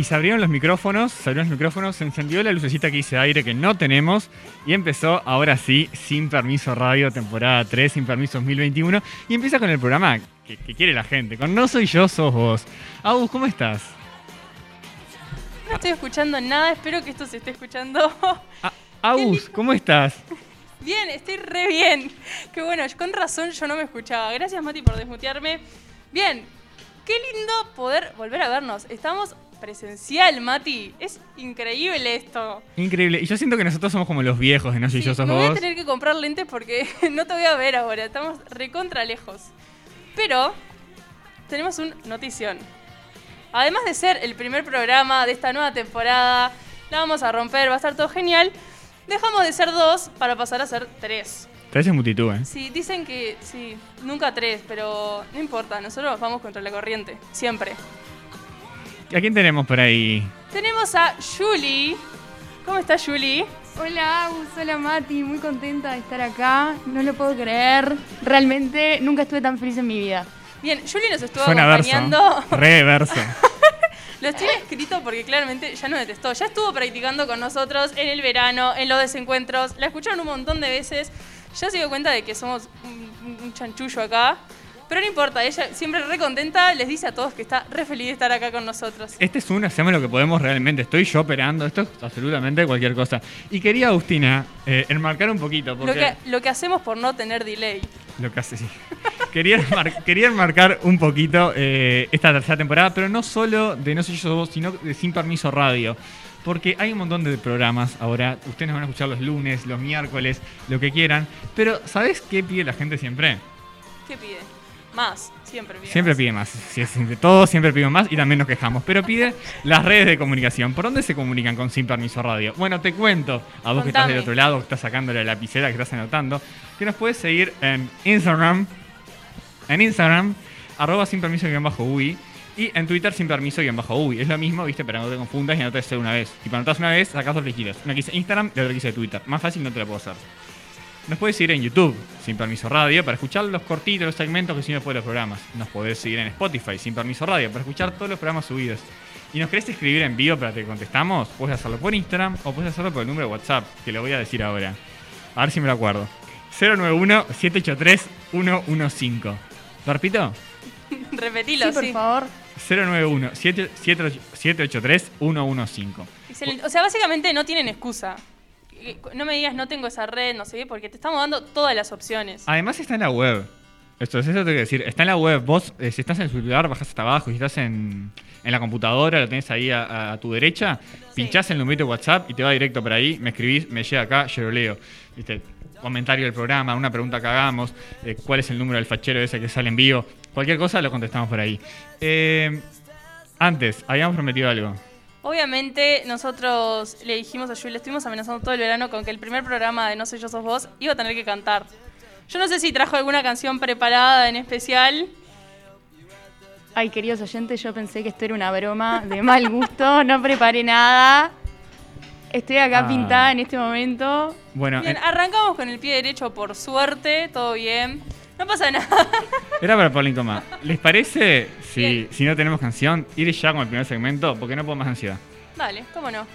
Y se abrieron los micrófonos, se abrieron los micrófonos, se encendió la lucecita que dice aire que no tenemos y empezó ahora sí, sin permiso radio, temporada 3, sin permiso 2021 y empieza con el programa que, que quiere la gente, con No Soy Yo, Sos Vos. Agus, ¿cómo estás? No estoy escuchando nada, espero que esto se esté escuchando. A- Agus, ¿cómo estás? Bien, estoy re bien. Qué bueno, con razón yo no me escuchaba. Gracias Mati por desmutearme. Bien, qué lindo poder volver a vernos. Estamos presencial, Mati. Es increíble esto. Increíble. Y yo siento que nosotros somos como los viejos de No Soy Sí, Yo, Sos me voy a Vos. tener que comprar lentes porque no te voy a ver ahora. Estamos recontra lejos. Pero tenemos un notición. Además de ser el primer programa de esta nueva temporada, la vamos a romper, va a estar todo genial. Dejamos de ser dos para pasar a ser tres. Tres es multitud, ¿eh? Sí, dicen que sí, nunca tres, pero no importa, nosotros vamos contra la corriente, siempre. ¿A quién tenemos por ahí? Tenemos a Julie. ¿Cómo está Julie? Hola Agus, hola Mati, muy contenta de estar acá, no lo puedo creer, realmente nunca estuve tan feliz en mi vida. Bien, Julie nos estuvo Suena acompañando. Re verso. Lo tiene escrito porque claramente ya nos detestó. Ya estuvo practicando con nosotros en el verano, en los desencuentros. La escucharon un montón de veces. Ya se dio cuenta de que somos un, un chanchullo acá. Pero no importa, ella siempre re contenta. Les dice a todos que está re feliz de estar acá con nosotros. Este es un hacemos lo que podemos realmente. Estoy yo operando. Esto es absolutamente cualquier cosa. Y quería, Agustina, eh, enmarcar un poquito. Porque Lo que, lo que hacemos por no tener delay. Lo que hace, sí. Quería, enmar- quería enmarcar un poquito eh, esta tercera temporada, pero no solo de No Soy Yo Vos, sino de Sin Permiso Radio. Porque hay un montón de programas ahora. Ustedes nos van a escuchar los lunes, los miércoles, lo que quieran. Pero, ¿sabes qué pide la gente siempre? ¿Qué pide? Más, siempre pide. Siempre más. pide más. Si es de todo, siempre pide más y también nos quejamos. Pero pide las redes de comunicación. ¿Por dónde se comunican con Sin Permiso Radio? Bueno, te cuento, a vos que estás del otro lado, que estás sacándole la lapicera, que estás anotando, que nos puedes seguir en Instagram, en Instagram, arroba sin permiso guion bajo UI, y en Twitter sin permiso guion bajo UI. Es lo mismo, viste, pero no te confundas y anotes una vez. Y para anotas una vez, sacas dos flechitas. Una que dice Instagram y otra que dice Twitter. Más fácil no te la puedo hacer. Nos puedes seguir en YouTube, Sin Permiso Radio, para escuchar los cortitos, los segmentos que siguen después de los programas. Nos podés seguir en Spotify, Sin Permiso Radio, para escuchar todos los programas subidos. Y nos querés escribir en vivo para que te contestamos, puedes hacerlo por Instagram o puedes hacerlo por el número de WhatsApp, que lo voy a decir ahora. A ver si me lo acuerdo. 091-783-115. ¿Lo repito? Repetilo, Sí, por sí. favor. 091-783-115. Excelente. O sea, básicamente no tienen excusa. No me digas no tengo esa red, no sé qué, porque te estamos dando todas las opciones. Además está en la web. Esto es eso tengo que decir. Está en la web. Vos, eh, si estás en el celular, bajás hasta abajo. Si estás en, en la computadora, lo tenés ahí a, a tu derecha. Pinchás el numerito de WhatsApp y te va directo por ahí. Me escribís, me llega acá, yo lo leo. ¿Viste? Comentario del programa, una pregunta que hagamos. eh, ¿Cuál es el número del fachero ese que sale en vivo? Cualquier cosa lo contestamos por ahí. Eh, antes, habíamos prometido algo. Obviamente, nosotros le dijimos a Julie, le estuvimos amenazando todo el verano con que el primer programa de No Soy Yo Sos Vos iba a tener que cantar. Yo no sé si trajo alguna canción preparada en especial. Ay, queridos oyentes, yo pensé que esto era una broma de mal gusto, no preparé nada. Estoy acá Ah. pintada en este momento. Bueno, Bien, en- arrancamos con el pie derecho, por suerte, todo bien. No pasa nada. era para Paulín Tomás. ¿Les parece, si, si no tenemos canción, ir ya con el primer segmento? Porque no puedo más ansiedad. Dale, cómo no.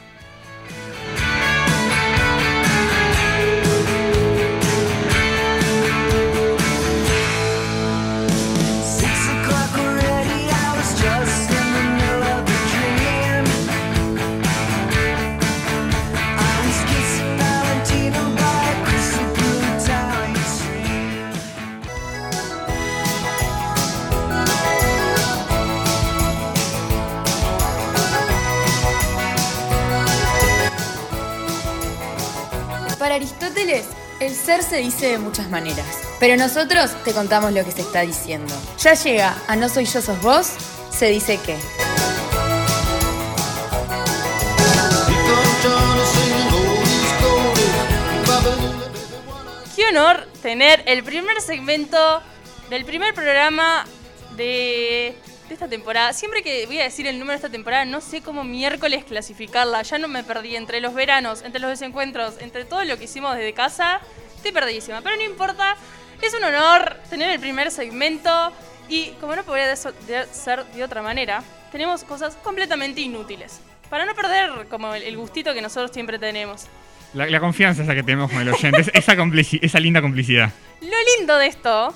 Aristóteles, el ser se dice de muchas maneras. Pero nosotros te contamos lo que se está diciendo. Ya llega a No Soy Yo Sos Vos, se dice que. Qué honor tener el primer segmento del primer programa de, de esta temporada. Siempre que voy a decir el número de esta temporada, no sé cómo miércoles clasificarla. Ya no me perdí entre los veranos, entre los desencuentros, entre todo lo que hicimos desde casa. Estoy perdidísima, pero no importa. Es un honor tener el primer segmento y como no podría ser de otra manera, tenemos cosas completamente inútiles. Para no perder como el- gustito que nosotros siempre tenemos. La, la confianza esa que tenemos con el oyente, es- esa, esa linda complicidad. Lo lindo de esto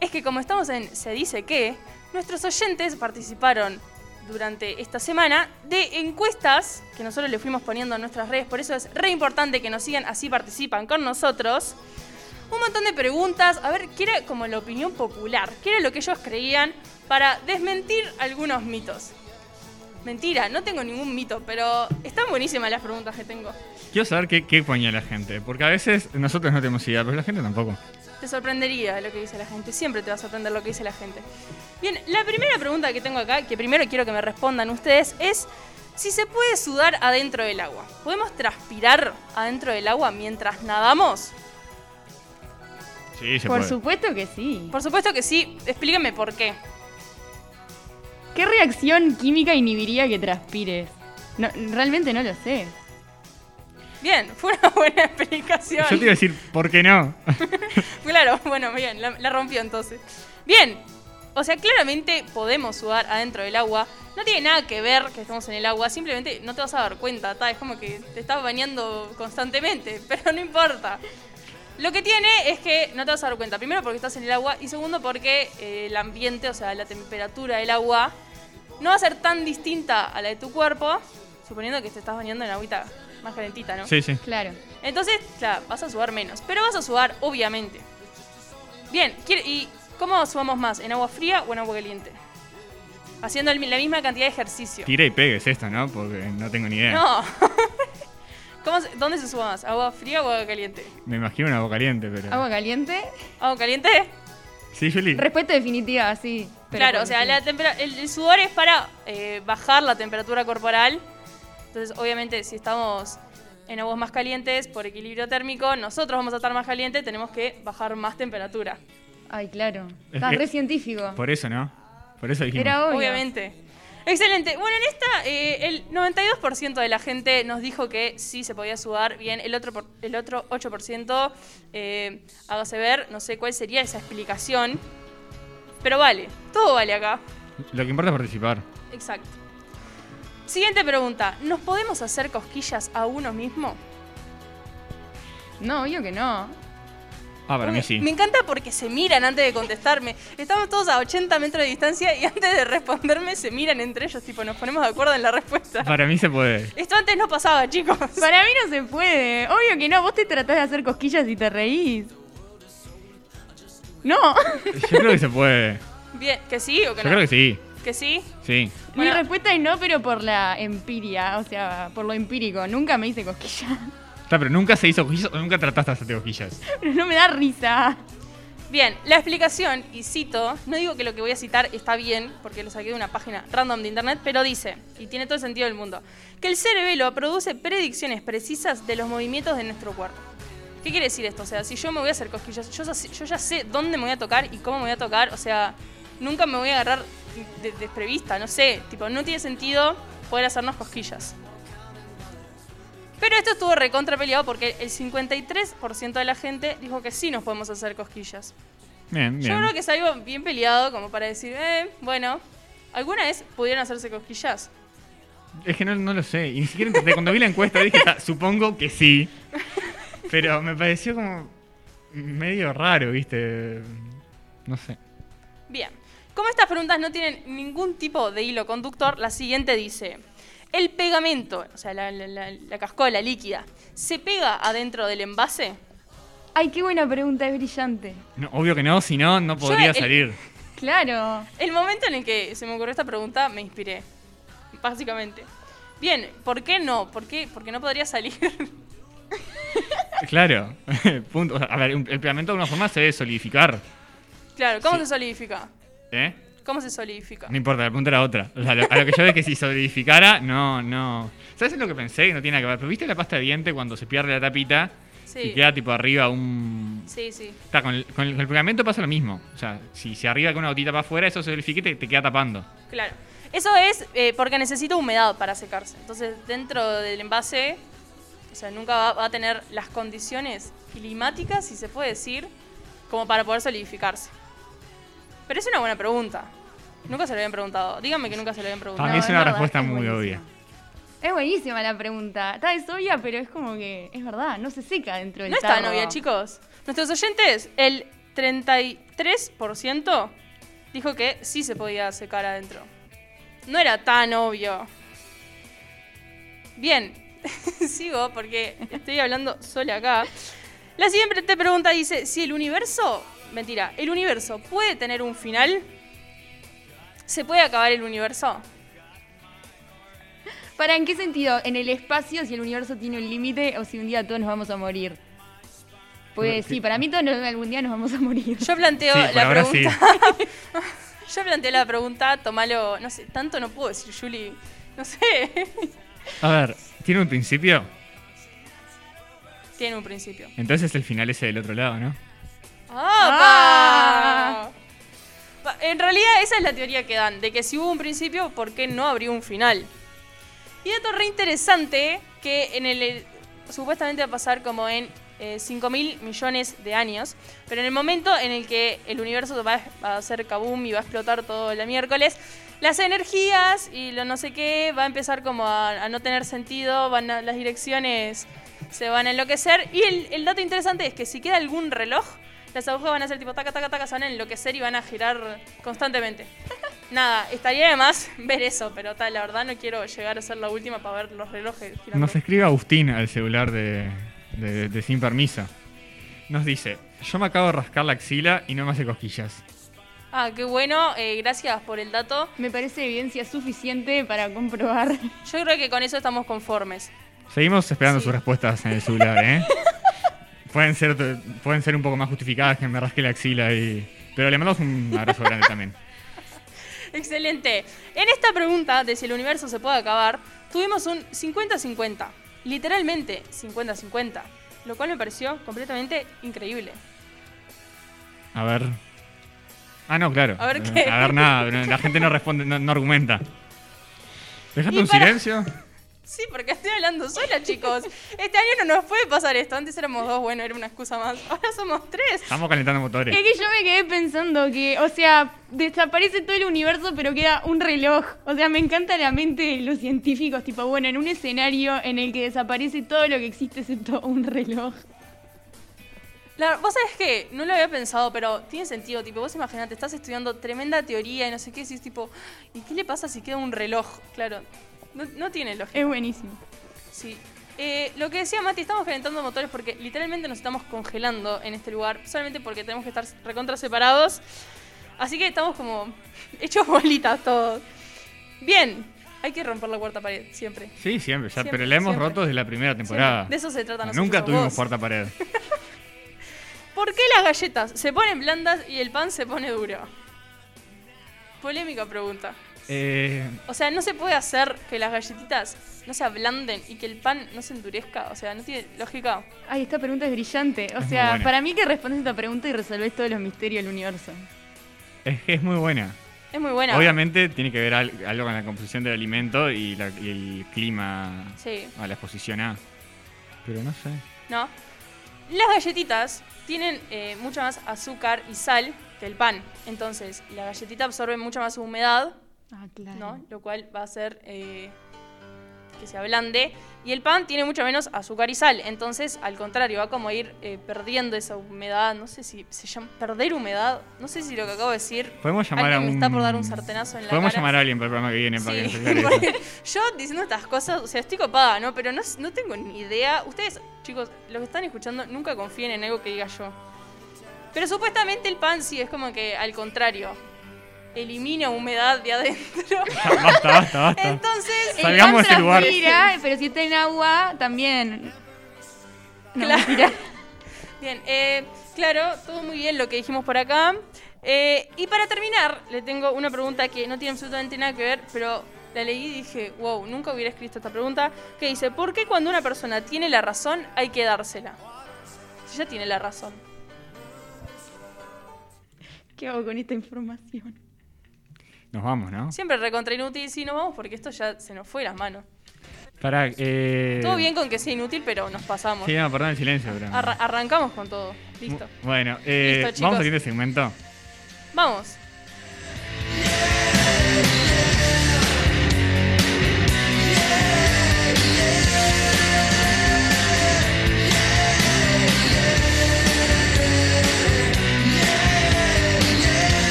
es que como estamos en Se dice que, nuestros oyentes participaron durante esta semana de encuestas que nosotros le fuimos poniendo en nuestras redes, por eso es re importante que nos sigan, así participan con nosotros. Un montón de preguntas, a ver, qué era como la opinión popular, qué era lo que ellos creían para desmentir algunos mitos. Mentira, no tengo ningún mito, pero están buenísimas las preguntas que tengo. Quiero saber qué, qué la gente, porque a veces nosotros no tenemos idea, pero la gente tampoco. Te sorprendería lo que dice la gente, siempre te va a sorprender lo que dice la gente. Bien, la primera pregunta que tengo acá, que primero quiero que me respondan ustedes, es si se puede sudar adentro del agua. ¿Podemos transpirar adentro del agua mientras nadamos? Sí, se Por puede. supuesto que sí. Por supuesto que sí, explíqueme por qué. ¿Qué reacción química inhibiría que transpires? No, realmente no lo sé. Bien, fue una buena explicación. Yo te iba a decir, ¿por qué no? Claro, bueno, bien, la, la rompió entonces. Bien, o sea, claramente podemos sudar adentro del agua. No tiene nada que ver que estemos en el agua, simplemente no te vas a dar cuenta, ta, es como que te estás bañando constantemente, pero no importa. Lo que tiene es que no te vas a dar cuenta, primero porque estás en el agua y segundo porque eh, el ambiente, o sea, la temperatura del agua, no va a ser tan distinta a la de tu cuerpo, suponiendo que te estás bañando en agüita más calentita, ¿no? Sí, sí. Claro. Entonces, claro, vas a sudar menos. Pero vas a sudar, obviamente. Bien, ¿quiere- ¿y cómo sudamos más? ¿En agua fría o en agua caliente? Haciendo el la misma cantidad de ejercicio. Tira y pegues esto, ¿no? Porque no tengo ni idea. No. ¿Cómo se- ¿Dónde se suba más? ¿Agua fría o agua caliente? Me imagino una agua caliente, pero. ¿Agua caliente? ¿Agua caliente? Sí, Juli. Respuesta definitiva, sí. pero claro, o sea, la tempera- el, el sudor es para eh, bajar la temperatura corporal. Entonces, obviamente, si estamos en aguas más calientes por equilibrio térmico, nosotros vamos a estar más calientes, tenemos que bajar más temperatura. Ay, claro. Es Estás que- re científico. Por eso, ¿no? Por eso dijimos. Era obvio. Obviamente. Excelente. Bueno, en esta, eh, el 92% de la gente nos dijo que sí se podía sudar. Bien, el otro, por- el otro 8%, eh, hágase ver, no sé cuál sería esa explicación. Pero vale, todo vale acá. Lo que importa es participar. Exacto. Siguiente pregunta. ¿Nos podemos hacer cosquillas a uno mismo? No, obvio que no. Ah, para mí sí. Me encanta porque se miran antes de contestarme. Estamos todos a 80 metros de distancia y antes de responderme se miran entre ellos, tipo, nos ponemos de acuerdo en la respuesta. Para mí se puede. Esto antes no pasaba, chicos. Para mí no se puede. Obvio que no. Vos te tratás de hacer cosquillas y te reís. No. Yo creo que se puede. Bien, ¿que sí o que Yo no? creo que sí. ¿Que sí? Sí. Mi Bueno. respuesta es no, pero por la empiria. O sea, por lo empírico. Nunca me hice cosquillas. Está, pero nunca se hizo cosquillas o nunca trataste de hacerte cosquillas. Pero no me da risa. Bien, la explicación, y cito, no digo que lo que voy a citar está bien, porque lo saqué de una página random de internet, pero dice, y tiene todo el sentido del mundo, que el cerebelo produce predicciones precisas de los movimientos de nuestro cuerpo. ¿Qué quiere decir esto? O sea, si yo me voy a hacer cosquillas, yo, ya sé- yo ya sé dónde me voy a tocar y cómo me voy a tocar, o sea, nunca me voy a agarrar de- desprevista, no sé, tipo, no tiene sentido poder hacernos cosquillas. Pero esto estuvo recontra peleado porque el 53% de la gente dijo que sí nos podemos hacer cosquillas. Bien, bien. Yo creo que es algo bien peleado como para decir, eh, bueno, ¿alguna vez pudieron hacerse cosquillas? Es que no, no lo sé. Y ni siquiera intenté. Cuando vi la encuesta dije, "Ta, supongo que sí. Pero me pareció como medio raro, ¿viste? No sé. Como estas preguntas no tienen ningún tipo de hilo conductor, la siguiente dice, ¿el pegamento, o sea, la, la- la- la cascola líquida, se pega adentro del envase? Ay, qué buena pregunta. Es brillante. No, obvio que no, si no, no podría el- salir. Claro. El momento en el que se me ocurrió esta pregunta me inspiré, básicamente. Bien, ¿por qué no? ¿Por qué? Porque no podría salir. Claro. Punto. O sea, a ver, el pegamento de alguna forma se debe solidificar. Claro, ¿cómo Sí. se solidifica? ¿Eh? ¿Cómo se solidifica? No importa, la pregunta era otra. O sea, lo- a lo que yo veo es que si solidificara, no, no. ¿Sabes lo que pensé? Que no tiene nada que ver. Pero ¿viste la pasta de diente cuando se pierde la tapita y Sí. queda tipo arriba un. Sí, sí. Está, con, el, con el- con el pegamento pasa lo mismo. O sea, si se arriba con una gotita para afuera, eso se solidifica y te, te queda tapando. Claro. Eso es eh, porque necesita humedad para secarse. Entonces, dentro del envase, o sea, nunca va, va a tener las condiciones climáticas, si se puede decir, como para poder solidificarse. Pero es una buena pregunta. Nunca se lo habían preguntado. Díganme que nunca se lo habían preguntado. Para mí No, es es una respuesta es muy buenísimo. obvia. Es buenísima la pregunta. Está es obvia, pero es como que es verdad, no se seca dentro del No está tarro. novia, chicos. Nuestros oyentes, el 33% dijo que sí se podía secar adentro. No era tan obvio. Bien, sigo porque estoy hablando sola acá. La siguiente pregunta dice, si el universo, mentira, el universo puede tener un final, ¿se puede acabar el universo? ¿Para en qué sentido? ¿En el espacio si el universo tiene un límite o si un día todos nos vamos a morir? Pues Sí. para mí todos nos- algún día nos vamos a morir. Yo planteo Sí, la ahora sí. pregunta. Yo planteo la pregunta, tomalo, no sé, tanto no puedo decir, Julie. No sé. A ver, ¿tiene un principio? Tiene un principio. Entonces el final es del otro lado, ¿no? ¡Ah! Pa- En realidad esa es la teoría que dan, de que si hubo un principio, ¿por qué no habría un final? Y dato re interesante, que en el, el- supuestamente va a pasar como en eh, 5 mil millones de años, pero en el momento en el que el universo va, a- hacer kaboom y va a explotar todo el miércoles, las energías y lo no sé qué va a empezar como a, a no tener sentido, van a- las direcciones se van a enloquecer. Y el, el dato interesante es que si queda algún reloj, las agujas van a ser tipo taca, taca, taca, se van a enloquecer y van a girar constantemente. Nada, estaría de más ver eso, pero tal, la verdad no quiero llegar a ser la última para ver los relojes girando. Nos escribe Agustín al celular de, de- de Sin Permiso. Nos dice, yo me acabo de rascar la axila y no me hace cosquillas. Ah, qué bueno, eh, gracias por el dato. Me parece evidencia suficiente para comprobar. Yo creo que con eso estamos conformes. Seguimos esperando Sí. sus respuestas en el celular, ¿eh? pueden, ser, pueden ser un poco más justificadas que me rasque la axila y... Pero le mandamos un abrazo grande también. Excelente. En esta pregunta de si el universo se puede acabar, tuvimos un 50-50. Literalmente 50-50. Lo cual me pareció completamente increíble. A ver... Ah, no, claro. A ver qué. A ver nada, la gente no responde, no, no argumenta. Dejate un para- silencio. Sí, porque estoy hablando sola, chicos. Este año no nos puede pasar esto. Antes éramos dos, bueno, era una excusa más. Ahora somos tres. Estamos calentando motores. Es que yo me quedé pensando que, o sea, desaparece todo el universo, pero queda un reloj. O sea, me encanta la mente de los científicos, tipo, bueno, en un escenario en el que desaparece todo lo que existe excepto un reloj. La, vos sabés que no lo había pensado, pero tiene sentido. Tipo, vos imaginate, estás estudiando tremenda teoría y no sé qué, decís tipo, ¿y qué le pasa si queda un reloj? Claro, no, no tiene lógica. Es buenísimo. Sí. Eh, lo que decía Mati, estamos calentando motores porque literalmente nos estamos congelando en este lugar, solamente porque tenemos que estar recontra separados. Así que estamos como hechos bolitas todos. Bien, hay que romper la cuarta pared, siempre. Sí, siempre, ya, Siempre, pero la hemos siempre. roto desde la primera temporada. Siempre. De eso se trata nosotros Nunca tuvimos vos. cuarta pared. ¿Por qué las galletas se ponen blandas y el pan se pone duro? Polémica pregunta. Eh, O sea, no se puede hacer que las galletitas no se ablanden y que el pan no se endurezca. O sea, no tiene lógica. Ay, esta pregunta es brillante. O Es sea, para mí que respondes esta pregunta y resolvés todos los misterios del universo. es que es muy buena. Es muy buena. Obviamente tiene que ver al- algo con la composición del alimento y, la- y el clima Sí. a la exposición A. Pero no sé. ¿No? Las galletitas tienen eh, mucha más azúcar y sal que el pan. Entonces, la galletita absorbe mucha más humedad, Ah, claro. ¿no? Lo cual va a hacer eh, que se ablande. Y el pan tiene mucho menos azúcar y sal. Entonces, al contrario, va como a ir eh, perdiendo esa humedad. No sé si se llama perder humedad. No sé si lo que acabo de decir. Podemos llamar Alguien a me un. está por dar un sartenazo en la Podemos cara. llamar a alguien para el programa que viene para que Sí, yo diciendo estas cosas, o sea, estoy copada, ¿no? Pero no, no tengo ni idea. Ustedes, chicos, los que están escuchando, nunca confíen en algo que diga yo. Pero supuestamente el pan sí es como que al contrario. Elimina humedad de adentro. Basta, basta, basta. Entonces, El Salgamos ese lugar. transpira, pero si está en agua, también. No, Claro. Bien, eh, claro, todo muy bien lo que dijimos por acá. Eh, y para terminar, le tengo una pregunta que no tiene absolutamente nada que ver, pero la leí y dije, wow, nunca hubiera escrito esta pregunta, que dice, ¿por qué cuando una persona tiene la razón hay que dársela? Si ya tiene la razón. ¿Qué hago con esta información? Nos vamos, ¿no? Siempre recontra inútil, sí, nos vamos porque esto ya se nos fue las manos. Para, eh... Todo bien con que sea inútil, pero nos pasamos. Sí, no, perdón el silencio, pero... Arra- arrancamos con todo. Listo. Bueno, eh, Listo, vamos al siguiente segmento. Vamos.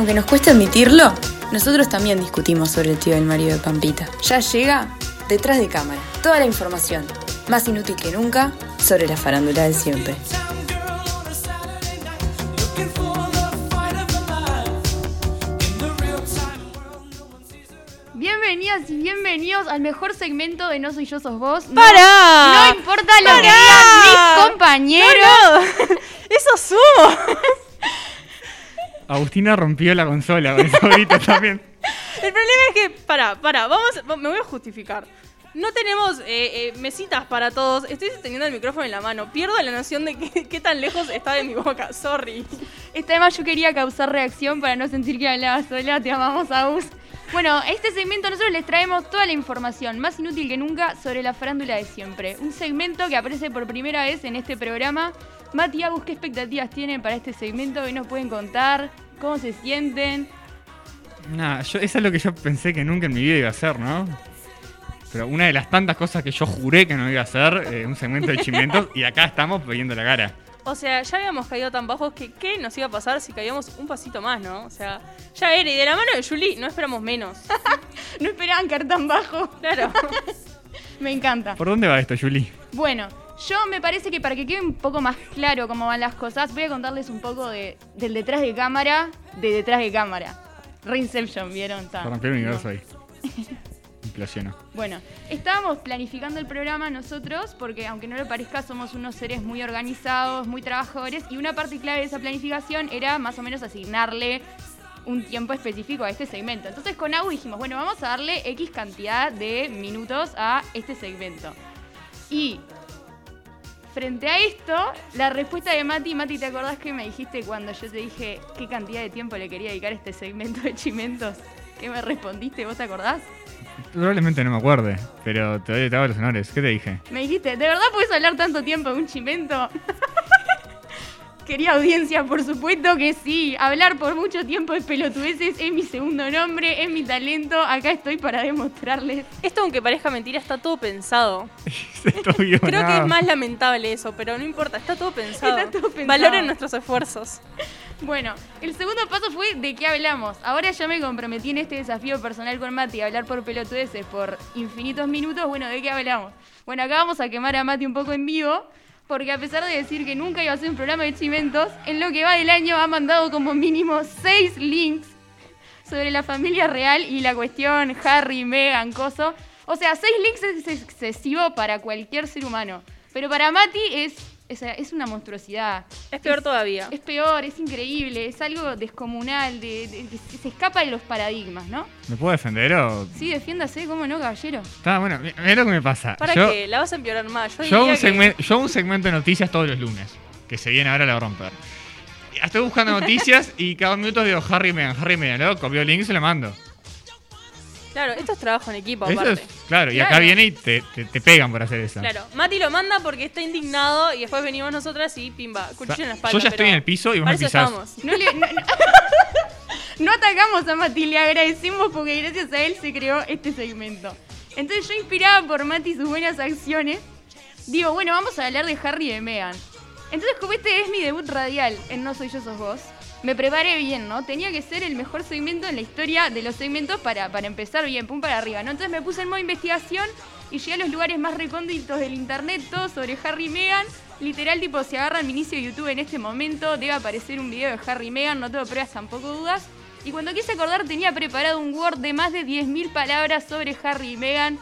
Aunque nos cueste admitirlo, nosotros también discutimos sobre el tío del marido de Pampita. Ya llega detrás de cámara toda la información, más inútil que nunca, sobre la farándula de siempre. No. Bienvenidas y bienvenidos al mejor segmento de No Soy Yo Sos Vos. No- ¡Para! No, importa lo que digan mis compañeros. ¡Eso sumo! Agustina rompió la consola con gritos también. El problema es que, para, para, vamos, va- me voy a justificar. No tenemos eh, eh, mesitas para todos. Estoy teniendo el micrófono en la mano. Pierdo la noción de qué, qué tan lejos está de mi boca. Sorry. Esta además yo quería causar reacción para no sentir que hablaba sola. Te amamos, Agus. Bueno, este segmento nosotros les traemos toda la información, más inútil que nunca, sobre la farándula de siempre. Un segmento que aparece por primera vez en este programa. Mati Agus, ¿qué expectativas tienen para este segmento? ¿Qué nos pueden contar? ¿Cómo se sienten? Yo, eso es lo que yo pensé que nunca en mi vida iba a hacer, ¿no? Pero una de las tantas cosas que yo juré que no iba a hacer, eh, un segmento de chimentos, y acá estamos viendo la cara. O sea, ya habíamos caído tan bajos que ¿qué nos iba a pasar si caíamos un pasito más, no? O sea, ya era. Y de la mano de Julie no esperamos menos. No esperaban caer tan bajo. Claro. Me encanta. ¿Por dónde va esto, Julie? Bueno, yo me parece que para que quede un poco más claro cómo van las cosas, voy a contarles un poco de, del detrás de cámara, de detrás de cámara. Reinception, ¿vieron? Rompió el universo No. ahí. Implosionó. Bueno, estábamos planificando el programa nosotros porque aunque no lo parezca somos unos seres muy organizados, muy trabajadores y una parte clave de esa planificación era más o menos asignarle un tiempo específico a este segmento. Entonces con Agu dijimos, bueno, vamos a darle X cantidad de minutos a este segmento. Y frente a esto, la respuesta de Mati, Mati, ¿te acordás que me dijiste cuando yo te dije qué cantidad de tiempo le quería dedicar a este segmento de chimentos? ¿Qué me respondiste? ¿Vos te acordás? Probablemente no me acuerde, pero te, doy- te hago los honores. ¿Qué te dije? Me dijiste, ¿de verdad puedes hablar tanto tiempo de un chimento? Quería audiencia, por supuesto que sí. Hablar por mucho tiempo de pelotudeces es mi segundo nombre, es mi talento. Acá estoy para demostrarles. Esto, aunque parezca mentira, está todo pensado. Creo que es más lamentable eso, pero no importa, está todo pensado. Está todo pensado. Valoren nuestros esfuerzos. Bueno, el segundo paso fue de qué hablamos. Ahora ya me comprometí en este desafío personal con Mati a hablar por pelotudeces por infinitos minutos. Bueno, ¿de qué hablamos? Bueno, acá vamos a quemar a Mati un poco en vivo. Porque a pesar de decir que nunca iba a hacer un programa de chimentos, en lo que va del año ha mandado como mínimo seis links sobre la familia real y la cuestión Harry, Meghan, Coso. O sea, seis links es excesivo para cualquier ser humano. Pero para Mati es, es, es una monstruosidad. Es peor todavía. Es peor, es increíble, es algo descomunal, de, de- que se escapa de los paradigmas, ¿no? ¿Me puedo defender o...? Sí, defiéndase, ¿cómo no, caballero? Está bueno, mi- mira lo que me pasa. ¿Para yo, qué? La vas a empeorar más. Yo, yo, un que- segmento, yo un segmento de noticias todos los lunes, que se viene ahora la a romper. Y Estoy buscando noticias y cada minuto digo Harry Meghan, Harry Meghan, luego copio el link y se lo mando. Claro, esto es trabajo en equipo, Eso aparte. es, claro, y acá viene y te, te- te pegan por hacer eso. Claro, Mati lo manda porque está indignado y después venimos nosotras y pimba, O sea, cuchillo en la espalda. yo ya estoy en el piso y vos me pisás. estamos. No, le, no, no- no atacamos a Mati, le agradecemos porque gracias a él se creó este segmento. Entonces yo inspirada por Mati y sus buenas acciones, digo, bueno, vamos a hablar de Harry y de Meghan. Entonces como este es mi debut radial en No Soy Yo Sos Vos, me preparé bien, ¿no? Tenía que ser el mejor segmento en la historia de los segmentos para, para empezar bien, pum para arriba, ¿no? Entonces me puse en modo investigación y llegué a los lugares más recónditos del internet, todo sobre Harry y Meghan. Literal, tipo, si agarran mi inicio de YouTube en este momento, debe aparecer un video de Harry y Meghan, no tengo pruebas, tampoco dudas. Y cuando quise acordar, tenía preparado un Word de más de 10.000 palabras sobre Harry y Meghan.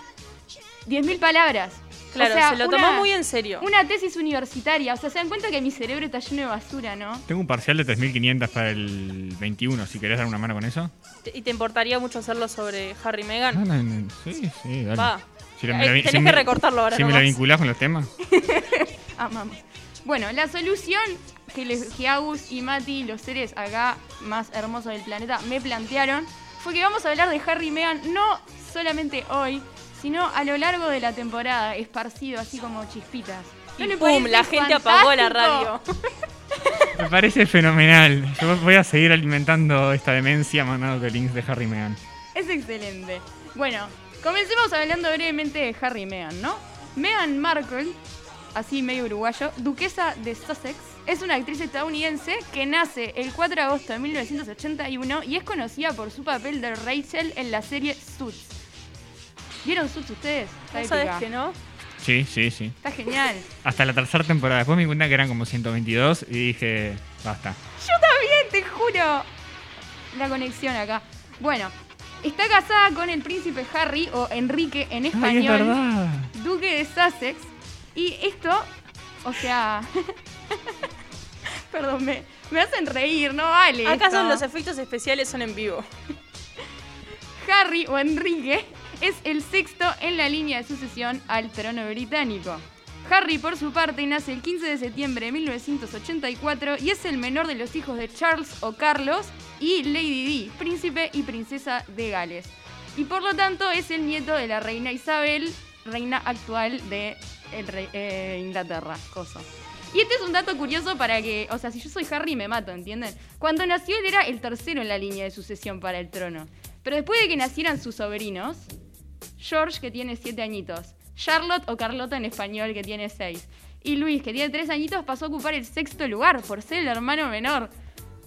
10.000 palabras. Claro, O sea, se lo tomó muy en serio. Una tesis universitaria. O sea, se dan cuenta que mi cerebro está lleno de basura, ¿no? Tengo un parcial de 3.500 para el 21, si querés dar una mano con eso. ¿Y te importaría mucho hacerlo sobre Harry y Meghan? no, no, sí, sí, dale. Va. Si me Eh, tenés si que me- recortarlo ahora Si me la nomás. vinculás con los temas. Amamos. Bueno, la solución que, les, que Agus y Mati, los seres acá más hermosos del planeta, me plantearon fue que vamos a hablar de Harry y Meghan no solamente hoy, sino a lo largo de la temporada, esparcido así como chispitas. ¿No Y le pum, la gente apagó la radio. fantástico? Me parece fenomenal. Yo voy a seguir alimentando esta demencia mandando links de Harry y Meghan. Es excelente. Bueno, comencemos hablando brevemente de Harry y Meghan, ¿no? Meghan Markle, así medio uruguayo, duquesa de Sussex, es una actriz estadounidense que nace el 4 de agosto de 1981 y es conocida por su papel de Rachel en la serie Suits. ¿Vieron Suits ustedes? Está ¿No sabes que no? Sí, sí, sí. Está genial. Hasta la tercera temporada. Después me di cuenta que eran como 122 y dije, basta. Yo también, te juro. La conexión acá. Bueno, está casada con el príncipe Harry, o Enrique en Ay, es español. verdad. Duque de Sussex. Y esto, o sea. Perdón, me, me hacen reír, no vale. Acá esto. son los efectos especiales, son en vivo. Harry o Enrique es el sexto en la línea de sucesión al trono británico. Harry, por su parte, nace el 15 de septiembre de 1984 y es el menor de los hijos de Charles o Carlos y Lady Di, príncipe y princesa de Gales. Y por lo tanto es el nieto de la reina Isabel, reina actual de eh, Inglaterra. Y este es un dato curioso para que, o sea, si yo soy Harry me mato, ¿entienden? Cuando nació él era el tercero en la línea de sucesión para el trono. Pero después de que nacieran sus sobrinos, George, que tiene 7 añitos, Charlotte o Carlota en español, que tiene 6, y Luis, que tiene 3 añitos, pasó a ocupar el sexto lugar por ser el hermano menor.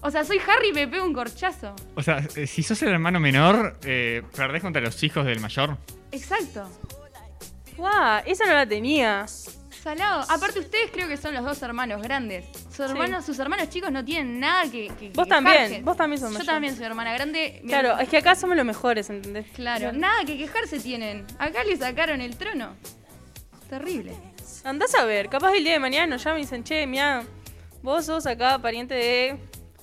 O sea, soy Harry y me pego un corchazo. O sea, eh, si sos el hermano menor, eh, perdés contra los hijos del mayor. Exacto. ¡Guau! Esa no la tenía. Salado. Aparte, ustedes creo que son los dos hermanos grandes. Sus hermanos, sus hermanos chicos no tienen nada que. que- Vos que también, quejarse. vos también sos Yo mayor. también soy hermana grande. Claro, es que acá somos los mejores, ¿entendés? Claro, nada que quejarse tienen. Acá le sacaron el trono. Terrible. Andás a ver, capaz el día de mañana nos llaman y dicen, che, mira, vos sos acá pariente de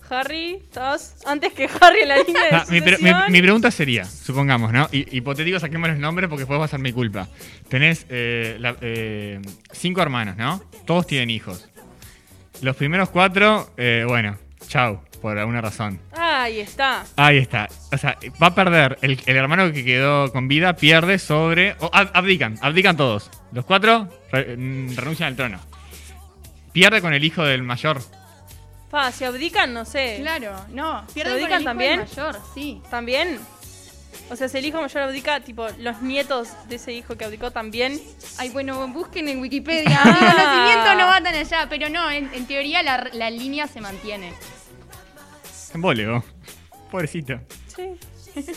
Harry, estás antes que Harry en la línea de Ah, mi, pre- mi- sucesión. mi pregunta sería, supongamos, ¿no? Hi- hipotético, saquemos los nombres porque después va a ser mi culpa. Tenés eh, la- eh, cinco hermanos, ¿no? Todos tienen hijos. Los primeros cuatro, eh, bueno, chau, por alguna razón. Ahí está. Ahí está. O sea, va a perder. El, el hermano que quedó con vida pierde sobre. abdican, abdican todos. Los cuatro re- mm, renuncian al trono. Pierde con el hijo del mayor. Pa, si abdican, no sé. Claro, no. Dedican con el hijo también? del mayor, sí. ¿También? O sea, si el hijo mayor abdica, tipo, los nietos de ese hijo que abdicó también. Ay, bueno, busquen en Wikipedia. Mi conocimiento no va tan allá, pero no, en, en teoría la, la línea se mantiene. En voleo. Pobrecito. Sí.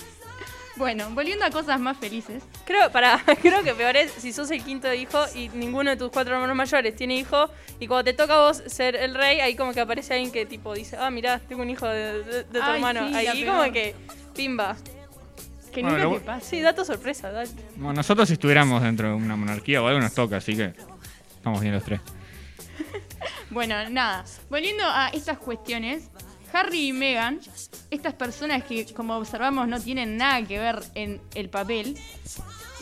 Bueno, volviendo a cosas más felices. Creo, para, creo que peor es si sos el quinto hijo y ninguno de tus cuatro hermanos mayores tiene hijo y cuando te toca a vos ser el rey, ahí como que aparece alguien que tipo dice, ah, mirá, tengo un hijo de, de- de tu Ay, hermano. sí, ahí como que, pimba. Que Bueno, nunca lo- te pase. Sí, dato sorpresa, dale. Bueno, nosotros si estuviéramos dentro de una monarquía o algo nos toca, así que estamos bien los tres. Bueno, nada. Volviendo a estas cuestiones, Harry y Meghan, estas personas que, como observamos, no tienen nada que ver en el papel,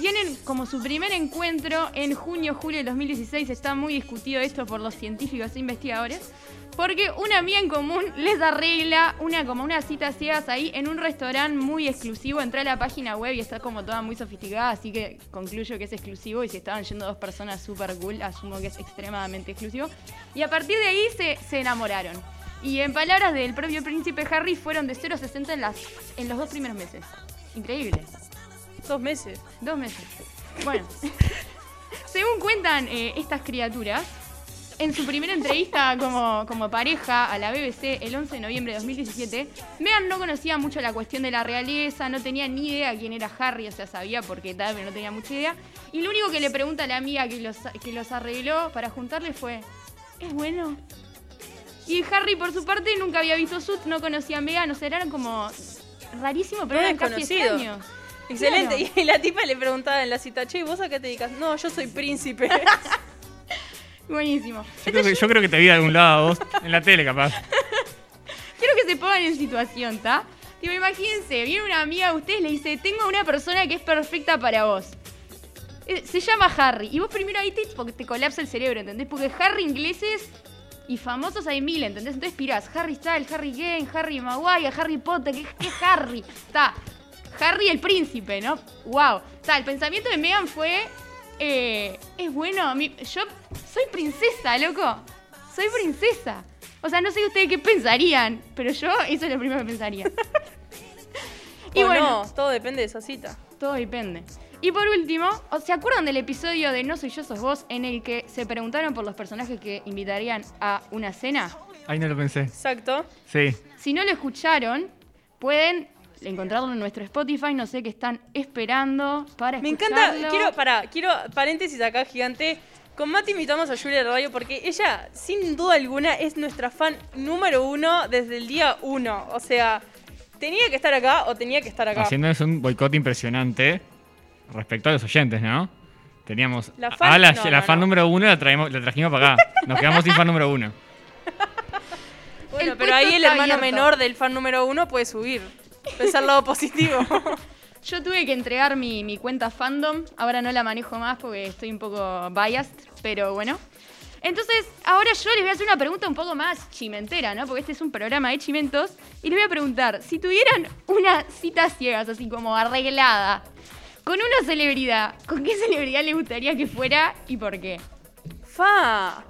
tienen como su primer encuentro en junio, julio de 2016. Está muy discutido esto por los científicos e investigadores. Porque una amiga en común les arregla una como una cita ciegas ahí en un restaurante muy exclusivo. Entré a la página web y está como toda muy sofisticada, así que concluyo que es exclusivo. Y si estaban yendo dos personas super cool, asumo que es extremadamente exclusivo. Y a partir de ahí se, se enamoraron. Y en palabras del propio príncipe Harry, fueron de 0 a 60 en, las, en los dos primeros meses. Increíble. Dos meses. Dos meses. Bueno, según cuentan eh, estas criaturas, en su primera entrevista como, como pareja a la BBC el 11 de noviembre de 2017, Meghan no conocía mucho la cuestión de la realeza, no tenía ni idea quién era Harry, o sea, sabía porque tal, pero no tenía mucha idea. Y lo único que le pregunta a la amiga que los, que los arregló para juntarle fue, ¿es bueno? Y Harry, por su parte, nunca había visto Suits, no conocía a Meghan, o sea, eran como rarísimo, pero Re eran casi extraños. Excelente. Claro. Y la tipa le preguntaba en la cita, che, ¿vos a qué te dedicas? No, yo soy príncipe. Buenísimo. Yo creo, que, yo creo que te vi de algún lado a vos, en la tele capaz. Quiero que se pongan en situación, ¿está? Tipo, imagínense, viene una amiga de ustedes y le dice, tengo una persona que es perfecta para vos. Eh, Se llama Harry. Y vos primero ahí te, porque te colapsa el cerebro, ¿entendés? Porque Harry ingleses y famosos hay mil, ¿entendés? Entonces pirás, Harry Styles, Harry Kane, Harry Maguire, Harry Potter, ¿qué, qué Harry? Está. Harry el príncipe, ¿no? Wow. Está, el pensamiento de Megan fue, eh, es bueno, yo soy princesa, loco. Soy princesa. O sea, no sé ustedes qué pensarían, pero yo eso es lo primero que pensaría. y o bueno, no, todo depende de esa cita. todo depende. Y por último, ¿o ¿se acuerdan del episodio de No soy yo, sos vos en el que se preguntaron por los personajes que invitarían a una cena? Ay, no lo pensé. Exacto. Sí. Si no lo escucharon, pueden encontrarlo en nuestro Spotify, no sé qué están esperando para Me encanta, quiero, para, quiero paréntesis acá gigante. Con Mati invitamos a Julia de Radio porque ella, sin duda alguna, es nuestra fan número uno desde el día uno. O sea, tenía que estar acá o tenía que estar acá. Haciéndonos un boicot impresionante respecto a los oyentes, ¿no? Teníamos La a fan- la, no, la no, fan no. número uno la, traemos, la trajimos para acá. Nos quedamos sin fan número uno. Bueno, El pero ahí el hermano abierto. menor del fan número uno puede subir. Pensar lado positivo. Yo tuve que entregar mi, mi cuenta fandom, ahora no la manejo más porque estoy un poco biased, pero bueno. Entonces, ahora yo les voy a hacer una pregunta un poco más chimentera, ¿no? Porque este es un programa de chimentos. Y les voy a preguntar, si tuvieran una cita ciegas, así como arreglada, con una celebridad, ¿con qué celebridad le gustaría que fuera y por qué? Fa.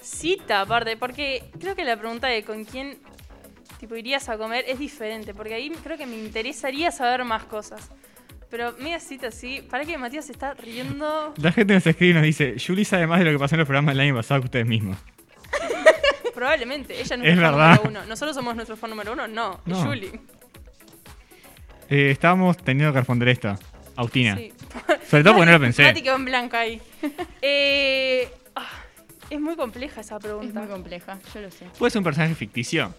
Cita, aparte, porque creo que la pregunta de con quién tipo irías a comer es diferente, porque ahí creo que me interesaría saber más cosas. Pero media cita así, para que Matías se está riendo. La gente nos escribe y nos dice, Julie sabe más de lo que pasó en los programas del año pasado que ustedes mismos. Probablemente, ella no Es es, fan verdad. número uno. ¿Nosotros somos nuestro fan número uno? No, No. es Julie. Eh, estábamos teniendo que responder esto. Agustina. Sí. Sobre todo porque no lo pensé. Mati quedó en blanco ahí. Eh, ah, es muy compleja esa Es pregunta. muy compleja, yo lo sé. ¿Puede ser un personaje ficticio?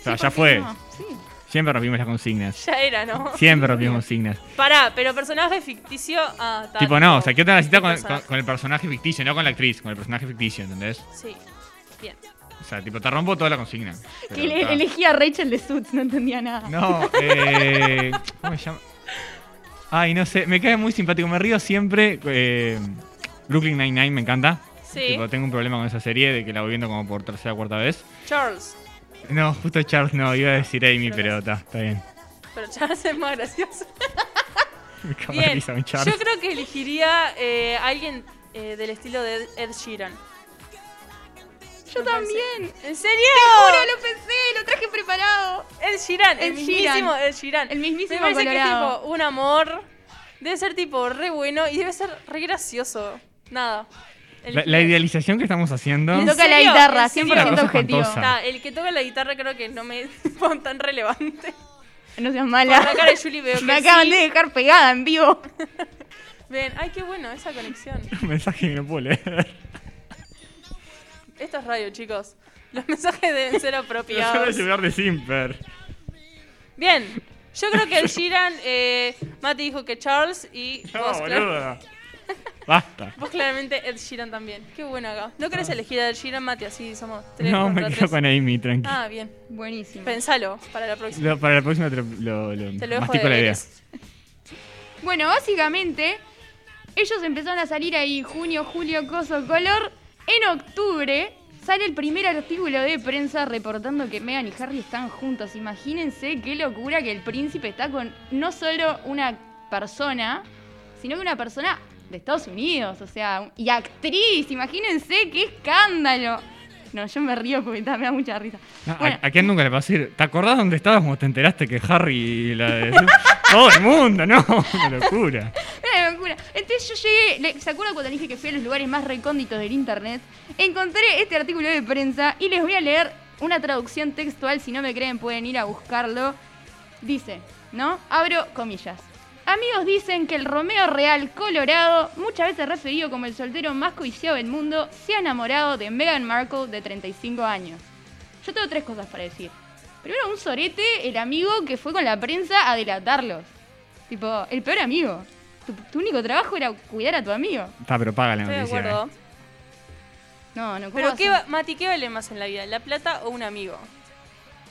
O sea, Sí, ya ¿por qué fue. no? Sí. Siempre rompimos las consignas. Ya era, ¿no? Siempre rompimos consignas. Pará, pero personaje ficticio. Ah, Tipo, no, o sea, ¿qué con, personaje? con- con el personaje ficticio, no con la actriz, con el personaje ficticio, ¿entendés? Sí, bien. O sea, tipo, te rompo toda la consigna. Que está. elegí a Rachel de Suits, no entendía nada. No, eh. ¿Cómo se llama? Ay, no sé, me cae muy simpático. Me río siempre. Eh, Brooklyn Nine-Nine me encanta. Sí. Tipo, tengo un problema con esa serie de que la voy viendo como por tercera o cuarta vez. Charles. No, justo Charles no, iba a decir Amy, Pero pero está, está bien. Pero Charles es más gracioso. Bien. Yo creo que elegiría eh, a alguien eh, del estilo de Ed Sheeran. Yo Me parece- también. ¿En serio? Ahora lo pensé, lo traje preparado. Ed Sheeran, el Ed mismísimo Sheeran. Ed Sheeran. El mismísimo Me parece que es Colorado. tipo un amor. Debe ser tipo re bueno y debe ser re gracioso. Nada. La, idealización que estamos haciendo. Le ¿En toca la guitarra, ¿En serio? 100% Una cosa objetivo. Está, el que toca la guitarra creo que no me es tan relevante. No seas Por mala. la cara de Julie veo que Me acaban sí. de dejar pegada en vivo. Ven, ay, qué bueno esa conexión. Un mensaje que no puedo leer. Esto es radio, chicos. Los mensajes deben ser yo apropiados. celular de Simper. Bien, yo creo que el Sheeran, eh, Mati dijo que Charles y No, boludo. Basta. vos claramente Ed Sheeran también. Qué bueno acá. ¿No querés elegir a Ed Sheeran, Mati? Así somos tres No, me quedo tres. con Amy, tranqui. Ah, bien. Buenísimo. Pensalo para la próxima. Lo- para la próxima te lo, lo, lo- Te lo dejo mastico de la idea. deberes. Bueno, básicamente, ellos empezaron a salir ahí junio, julio, coso, color. En octubre sale el primer artículo de prensa reportando que Meghan y Harry están juntos. Imagínense qué locura que el príncipe está con no solo una persona, sino que una persona de Estados Unidos, o sea, y actriz. Imagínense qué escándalo. No, yo me río porque me da mucha risa. No, Bueno, ¿A, a quién nunca le pasó ir? ¿Te acordás dónde estabas cuando te enteraste que Harry y la de... Todo el mundo, no, una locura. Una locura. Entonces yo llegué, le- ¿se acuerdan cuando dije que fui a los lugares más recónditos del internet? Encontré este artículo de prensa y les voy a leer una traducción textual, si no me creen pueden ir a buscarlo. Dice, ¿no? Abro comillas. Amigos dicen que el Romeo Real Colorado, muchas veces referido como el soltero más codiciado del mundo, se ha enamorado de Meghan Markle de 35 años. Yo tengo tres cosas para decir. Primero, un sorete, el amigo que fue con la prensa a delatarlos. Tipo, el peor amigo. Tu, tu único trabajo era cuidar a tu amigo. Está, pero paga la Estoy de noticia. acuerdo. eh. No, no, ¿cómo Pero vas qué a- va- Mati, ¿qué vale más en la vida? ¿La plata o un amigo?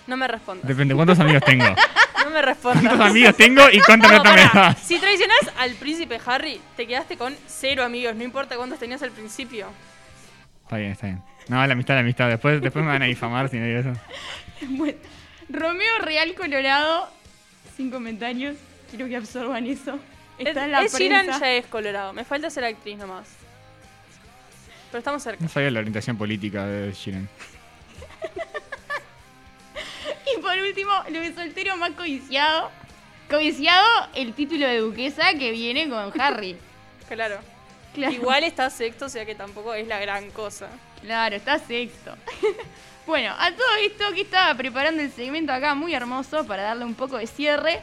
No me respondas. Depende, ¿cuántos amigos tengo? No me respondas. ¿Cuántos amigos tengo y cuánta No, plata me das? Si traicionás al príncipe Harry, te quedaste con cero amigos, no importa cuántos tenías al principio. Está bien, está bien. No, la amistad, la amistad. Después, después me van a difamar si no digo eso. Bueno, Romeo Real Colorado, sin comentarios. Quiero que absorban eso. Está en la Ed Sheeran ya es colorado, me falta ser actriz nomás. Pero estamos cerca. No sabía la orientación política de Sheeran. Y por último, lo de soltero más codiciado. Codiciado el título de duquesa que viene con Harry. Claro. Claro. Igual está sexto, o sea que tampoco es la gran cosa. Claro, está sexto. bueno, a todo esto que estaba preparando el segmento acá muy hermoso para darle un poco de cierre.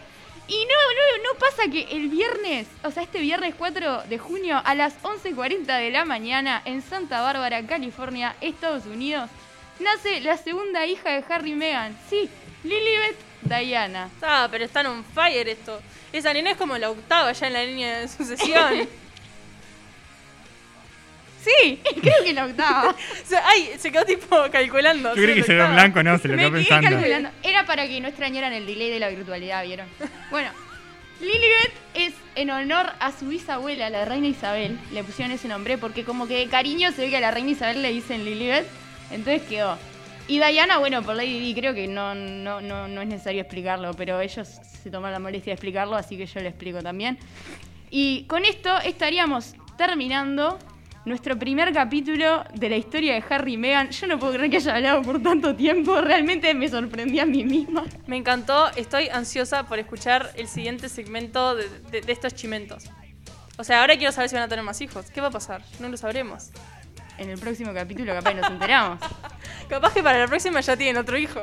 Y no, no, no pasa que el viernes, o sea, este viernes 4 de junio a las 11.40 de la mañana en Santa Bárbara, California, Estados Unidos, nace la segunda hija de Harry y Meghan. Sí, Lilibet Diana. Ah, pero están on fire esto. Esa nena es como la octava ya en la línea de sucesión. Sí, creo que la octava. O sea, ay, se quedó tipo calculando. Yo creo que se ve en blanco, no, se lo Me quedó quedé pensando. calculando. Era para que no extrañaran el delay de la virtualidad, ¿vieron? Bueno, Lilibet es en honor a su bisabuela, la reina Isabel. Le pusieron ese nombre porque como que de cariño se ve que a la reina Isabel le dicen Lilibet. Entonces quedó. Y Diana, bueno, por Lady Di creo que no, no, no, no es necesario explicarlo, pero ellos se toman la molestia de explicarlo, así que yo lo explico también. Y con esto estaríamos terminando nuestro primer capítulo de la historia de Harry y Meghan. Yo no puedo creer que haya hablado por tanto tiempo, realmente me sorprendí a mí misma. Me encantó, estoy ansiosa por escuchar el siguiente segmento de, de- de estos chimentos. O sea, ahora quiero saber si van a tener más hijos. ¿Qué va a pasar? No lo sabremos. En el próximo capítulo capaz nos enteramos. Capaz que para la próxima ya tienen otro hijo.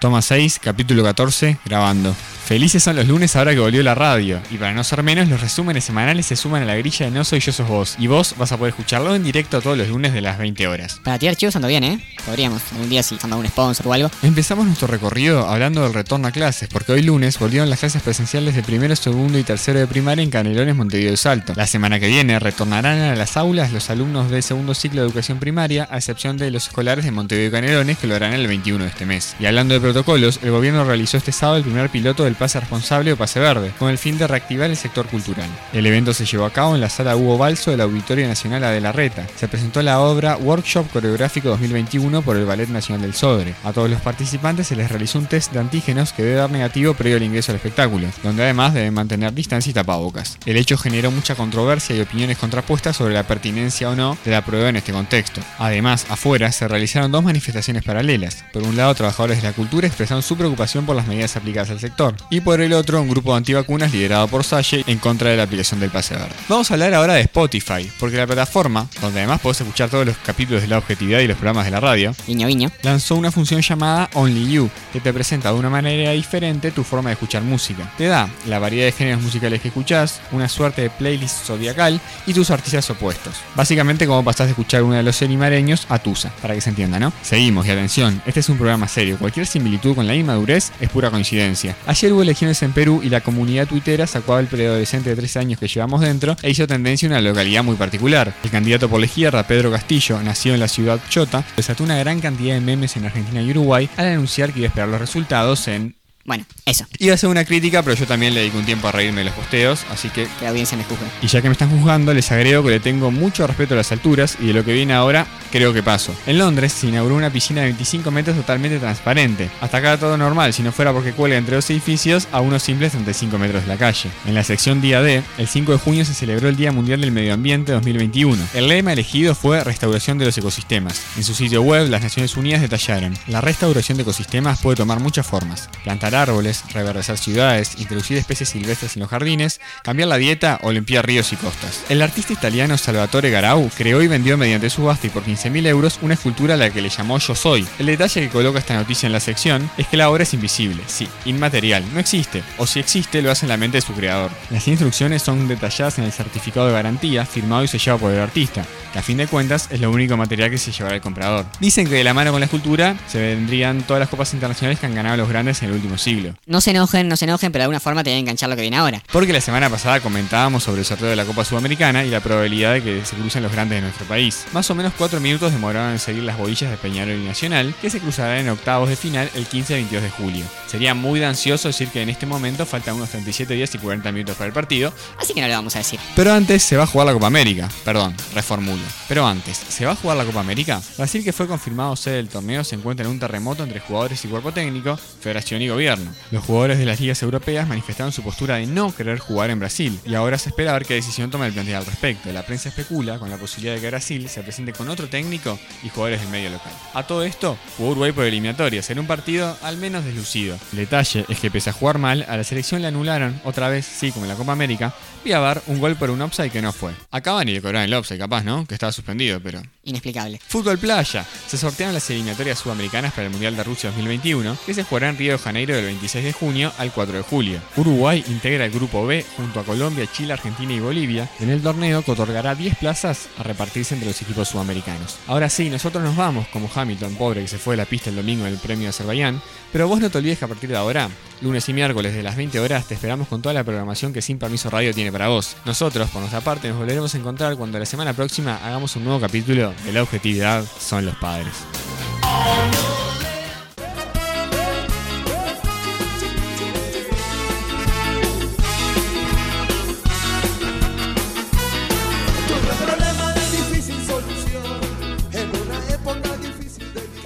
Toma 6, capítulo 14, grabando. Felices son los lunes ahora que volvió la radio. Y para no ser menos, los resúmenes semanales se suman a la grilla de No Soy Yo Sos Vos. Y vos vas a poder escucharlo en directo todos los lunes de las 20 horas. Para tirar chivos ando bien, ¿eh? Podríamos, algún día si anda un sponsor o algo. Empezamos nuestro recorrido hablando del retorno a clases, porque hoy lunes volvieron las clases presenciales de primero, segundo y tercero de primaria en Canelones, Montevideo y Salto. La semana que viene retornarán a las aulas los alumnos del segundo ciclo de educación primaria, a excepción de los escolares de Montevideo y Canelones, que lo harán el 21 de este mes. Y hablando de protocolos, el gobierno realizó este sábado el primer piloto del pase responsable o pase verde, con el fin de reactivar el sector cultural. El evento se llevó a cabo en la sala Hugo Balso del Auditorio Nacional Adela Reta. Se presentó la obra Workshop Coreográfico 2021 por el Ballet Nacional del Sodre. A todos los participantes se les realizó un test de antígenos que debe dar negativo previo al ingreso al espectáculo, donde además deben mantener distancia y tapabocas. El hecho generó mucha controversia y opiniones contrapuestas sobre la pertinencia o no de la prueba en este contexto. Además, afuera se realizaron dos manifestaciones paralelas. Por un lado, trabajadores de la cultura expresaron su preocupación por las medidas aplicadas al sector, y por el otro, un grupo de antivacunas liderado por Salle en contra de la aplicación del pase verde. Vamos a hablar ahora de Spotify, porque la plataforma, donde además podés escuchar todos los capítulos de la objetividad y los programas de la radio, Viño, viño. lanzó una función llamada Only You, que te presenta de una manera diferente tu forma de escuchar música. Te da la variedad de géneros musicales que escuchás, una suerte de playlist zodiacal y tus artistas opuestos. Básicamente como pasás de escuchar uno de los serimareños a Tusa, para que se entienda, ¿no? Seguimos, y atención, este es un programa serio, cualquier similitud con la inmadurez es pura coincidencia. Ayer hubo elecciones en Perú y la comunidad tuitera sacó al preadolescente de 13 años que llevamos dentro e hizo tendencia en una localidad muy particular. El candidato por la izquierda, Pedro Castillo, nacido en la ciudad Chota, desató una gran cantidad de memes en Argentina y Uruguay al anunciar que iba a esperar los resultados en Bueno, eso. Iba a ser una crítica, pero yo también le dedico un tiempo a reírme de los posteos, así que Que la audiencia me juzgue. Y ya que me están juzgando, les agrego que le tengo mucho respeto a las alturas y de lo que viene ahora, creo que paso. En Londres se inauguró una piscina de 25 metros totalmente transparente. Hasta acá todo normal, si no fuera porque cuelga entre dos edificios a unos simples 35 metros de la calle. En la sección día D, el 5 de junio se celebró el Día Mundial del Medio Ambiente 2021. El lema elegido fue Restauración de los ecosistemas. En su sitio web, las Naciones Unidas detallaron, la restauración de ecosistemas puede tomar muchas formas. Plantar árboles, reverdecer ciudades, introducir especies silvestres en los jardines, cambiar la dieta o limpiar ríos y costas. El artista italiano Salvatore Garau creó y vendió mediante subasta y por 15.000 euros una escultura a la que le llamó Yo Soy. El detalle que coloca esta noticia en la sección es que la obra es invisible, sí, inmaterial, no existe, o si existe lo hace en la mente de su creador. Las instrucciones son detalladas en el certificado de garantía firmado y sellado por el artista, que a fin de cuentas es lo único material que se llevará el comprador. Dicen que de la mano con la escultura se vendrían todas las copas internacionales que han ganado los grandes en el último siglo. No se enojen, no se enojen, pero de alguna forma te voy a enganchar lo que viene ahora. Porque la semana pasada comentábamos sobre el sorteo de la Copa Sudamericana y la probabilidad de que se crucen los grandes de nuestro país. Más o menos 4 minutos demoraron en seguir las bobillas de Peñarol y Nacional, que se cruzarán en octavos de final el 15 y 22 de julio. Sería muy ansioso decir que en este momento faltan unos 37 días y 40 minutos para el partido, Así que no le vamos a decir. pero antes se va a jugar la Copa América. Perdón, reformulo. Pero antes, ¿se va a jugar la Copa América? Brasil, que fue confirmado sede del torneo, se encuentra en un terremoto entre jugadores y cuerpo técnico, federación y gobierno. Los jugadores de las ligas europeas manifestaron su postura de no querer jugar en Brasil, y ahora se espera ver qué decisión toma el plantel al respecto. La prensa especula con la posibilidad de que Brasil se presente con otro técnico y jugadores del medio local. A todo esto, jugó Uruguay por eliminatorias, en un partido al menos deslucido. El detalle es que pese a jugar mal, a la selección le anularon, otra vez, sí, como en la Copa América, vía VAR un gol por un offside que no fue. Acaban y le cobraron el offside, capaz, ¿no? Estaba suspendido, pero Inexplicable. Fútbol playa. Se sortearon las eliminatorias sudamericanas para el Mundial de Rusia 2021, que se jugará en Río de Janeiro del 26 de junio al 4 de julio. Uruguay integra el grupo B junto a Colombia, Chile, Argentina y Bolivia en el torneo que otorgará 10 plazas a repartirse entre los equipos sudamericanos. Ahora sí, nosotros nos vamos, como Hamilton, pobre que se fue de la pista el domingo en el premio de Azerbaiyán, pero vos no te olvides que a partir de ahora, lunes y miércoles de las 20 horas, te esperamos con toda la programación que Sin Permiso Radio tiene para vos. Nosotros, por nuestra parte, nos volveremos a encontrar cuando la semana próxima hagamos un nuevo capítulo de La objetividad son los padres.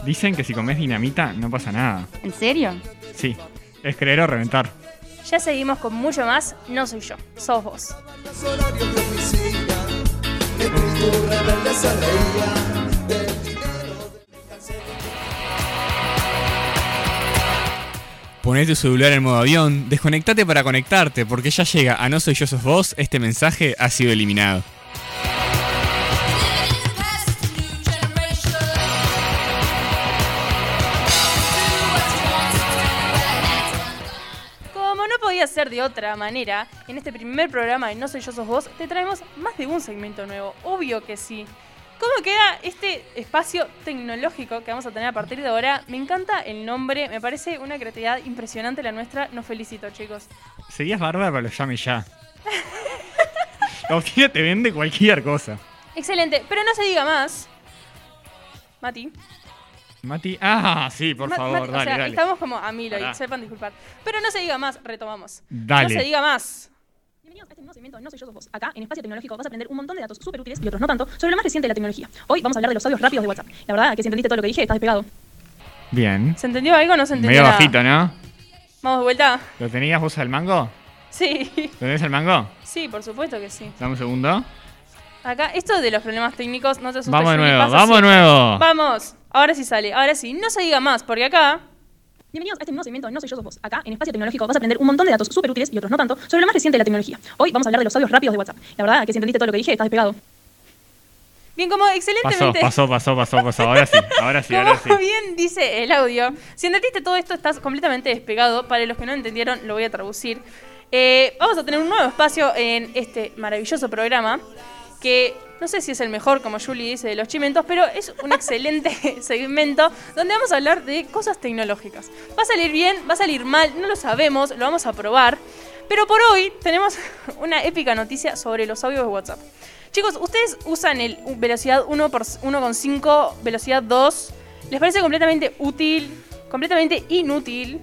Dicen que si comes dinamita no pasa nada. ¿En serio? Sí, es creer o reventar. Ya seguimos con mucho más. No soy yo, sos vos. Poné tu celular en modo avión, desconectate para conectarte, porque ya llega a No Soy Yo Sos Vos, este mensaje ha sido eliminado. Podía ser de otra manera, en este primer programa de No Soy Yo Sos Vos, te traemos más de un segmento nuevo. Obvio que sí. ¿Cómo queda este espacio tecnológico que vamos a tener a partir de ahora? Me encanta el nombre, me parece una creatividad impresionante la nuestra. Nos felicito, chicos. Serías bárbaro, lo llame ya. La botella te vende cualquier cosa. Excelente, pero no se diga más. Mati. Mati, ah, sí, por Ma- favor, Mati, dale, o sea, dale. estamos como a mil hoy, Pará. sepan disculpar. Pero no se diga más, retomamos. Dale. No se diga más. Bienvenidos a este nuevo segmento de No Soy Yo Sos Vos. Acá, en Espacio Tecnológico, vas a aprender un montón de datos súper útiles y otros no tanto sobre lo más reciente de la tecnología. Hoy vamos a hablar de los audios rápidos de WhatsApp. La verdad que si entendiste todo lo que dije, estás despegado. Bien. ¿Se entendió algo o no se entendió Medio nada? bajito, ¿no? ¿Vamos de vuelta? ¿Lo tenías vos al mango? Sí. ¿Lo tenés al mango? Sí, por supuesto que sí. Dame un segundo. Acá, esto de los problemas técnicos, no te asustes. Vamos de nuevo, pasa vamos de nuevo. Vamos. Ahora sí sale, ahora sí. No se diga más, porque acá... Bienvenidos a este nuevo segmento de No Soy Yo Sos Vos. Acá, en Espacio Tecnológico, vas a aprender un montón de datos súper útiles y otros no tanto sobre lo más reciente de la tecnología. Hoy vamos a hablar de los audios rápidos de WhatsApp. La verdad que si entendiste todo lo que dije, estás despegado. Bien, como Pasó, excelentemente... pasó, pasó, pasó, pasó. Ahora sí, ahora sí, Como ahora sí. bien dice el audio, si entendiste todo esto, estás completamente despegado. Para los que no entendieron, lo voy a traducir. Eh, vamos a tener un nuevo espacio en este maravilloso programa. Que no sé si es el mejor, como Julie dice, de los chimentos, pero es un excelente segmento donde vamos a hablar de cosas tecnológicas. Va a salir bien, va a salir mal, no lo sabemos, lo vamos a probar. Pero por hoy tenemos una épica noticia sobre los audios de WhatsApp. Chicos, ustedes usan el velocidad 1 por 1,5, velocidad 2. ¿Les parece completamente útil? ¿Completamente inútil?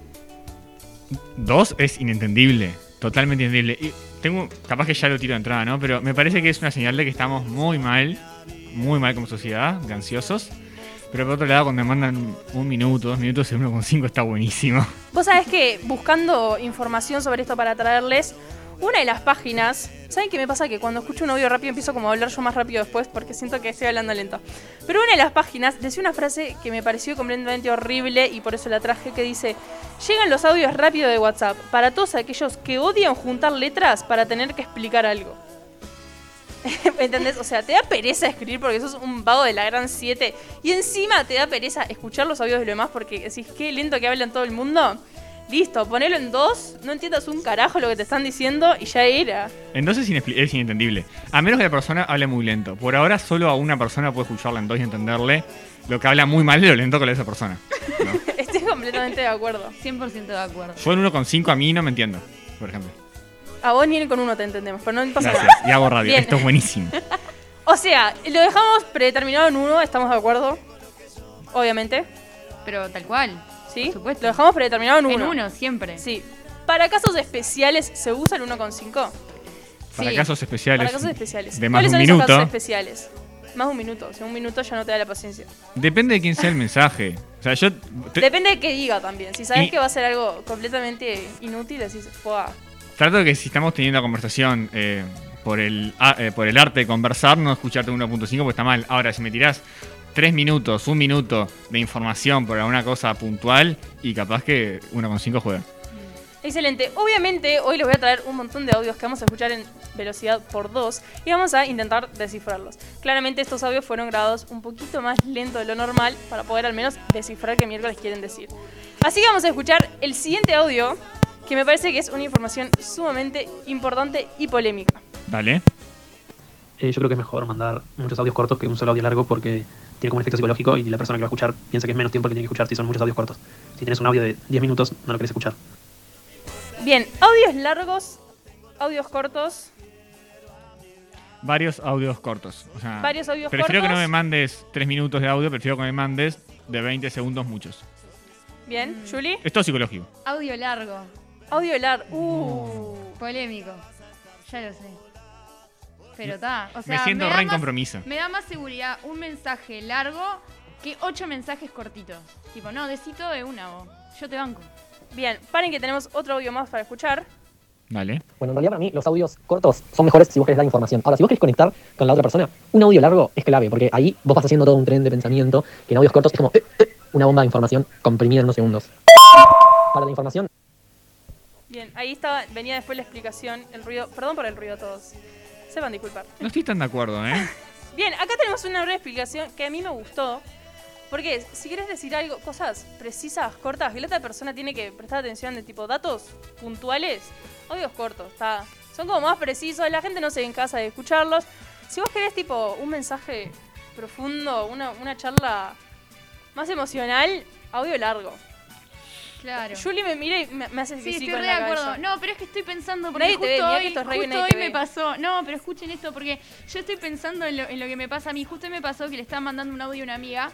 Dos es inentendible, totalmente inentendible. Tengo, capaz que ya lo tiro de entrada, ¿no? Pero me parece que es una señal de que estamos muy mal, muy mal como sociedad, ansiosos. Pero por otro lado, cuando me mandan un minuto, dos minutos, el 1,5 está buenísimo. Vos sabés que buscando información sobre esto para traerles, una de las páginas, ¿saben qué me pasa? Que cuando escucho un audio rápido empiezo como a hablar yo más rápido después porque siento que estoy hablando lento. Pero una de las páginas decía una frase que me pareció completamente horrible y por eso la traje que dice, llegan los audios rápido de WhatsApp para todos aquellos que odian juntar letras para tener que explicar algo. ¿Entendés? O sea, te da pereza escribir porque sos un vago de la gran 7 y encima te da pereza escuchar los audios de lo demás porque decís, qué lento que hablan todo el mundo. Listo, ponelo en dos, no entiendas un carajo lo que te están diciendo y ya era. En dos es, inentendible. A menos que la persona hable muy lento. Por ahora, solo a una persona puede escucharla en dos y entenderle lo que habla muy mal de lo lento que habla esa persona. ¿no? Estoy completamente de acuerdo. 100% de acuerdo. Yo en 1,5 a mí no me entiendo, por ejemplo. A vos ni con uno te entendemos, pero no pasa nada. Gracias. Y hago radio. Bien. Esto es buenísimo. O sea, lo dejamos predeterminado en uno, estamos de acuerdo. Obviamente, Pero tal cual. ¿Sí? Por supuesto. Lo dejamos predeterminado en uno. En uno, siempre. Sí. Para casos especiales, ¿se usa el 1,5? Para Sí. casos especiales. Para casos especiales. De más de ¿Cuáles un son esos minuto. casos especiales? Más de un minuto. Si un minuto ya no te da la paciencia. Depende de quién sea el mensaje. O sea, yo. te- Depende de qué diga también. Si sabes Y- que va a ser algo completamente inútil, decís, ¡fua! Trato de que si estamos teniendo la conversación eh, por, el, a- eh, por el arte de conversar, no escucharte 1.5 porque está mal. Ahora, si me tirás tres minutos, un minuto de información por alguna cosa puntual, y capaz que 1.5 juega. Excelente. Obviamente, hoy les voy a traer un montón de audios que vamos a escuchar en velocidad por 2 y vamos a intentar descifrarlos. Claramente, estos audios fueron grabados un poquito más lento de lo normal para poder al menos descifrar qué miércoles quieren decir. Así que vamos a escuchar el siguiente audio, que me parece que es una información sumamente importante y polémica. Dale. Eh, yo creo que es mejor mandar muchos audios cortos que un solo audio largo porque tiene como un efecto psicológico y la persona que va a escuchar piensa que es menos tiempo que tiene que escuchar si son muchos audios cortos. Si tienes un audio de 10 minutos, no lo querés escuchar. Bien, audios largos, audios cortos. Varios audios cortos. O sea, Varios audios prefiero que no cortos. me mandes tres minutos de audio, prefiero que me mandes de 20 segundos muchos. Bien, Julie. Es todo psicológico. Audio largo. Audio largo. Uh. Polémico. Ya lo sé. Pero está. O sea, me siento da re en más- compromiso. Me da más seguridad un mensaje largo que ocho mensajes cortitos. Tipo, no, decito de una vos. Yo te banco. Bien, paren que tenemos otro audio más para escuchar. Dale. Bueno, en realidad para mí los audios cortos son mejores si vos querés dar información. Ahora, si vos querés conectar con la otra persona, un audio largo es clave, porque ahí vos vas haciendo todo un tren de pensamiento, que en audios cortos es como eh, eh, una bomba de información comprimida en unos segundos. Para la información, Bien, ahí estaba, venía después la explicación, el ruido. Perdón por el ruido a todos. Disculpar. No estoy tan de acuerdo, ¿eh? Bien, acá tenemos una breve explicación que a mí me gustó. Porque si quieres decir algo, cosas precisas, cortas, que la otra persona tiene que prestar atención de tipo datos puntuales, audios cortos, está. Son como más precisos, la gente no se ve en casa de escucharlos. Si vos querés tipo un mensaje profundo, una, una charla más emocional, audio largo. Claro. Julie me mira y me, me hace Sí, estoy re de acuerdo. cabeza. No, pero es que estoy pensando porque Nadie te ve, justo hoy, que justo nadie hoy te me ve. pasó. No, pero escuchen esto porque yo estoy pensando en lo, en lo que me pasa a mí. Justo me pasó que le estaba mandando un audio a una amiga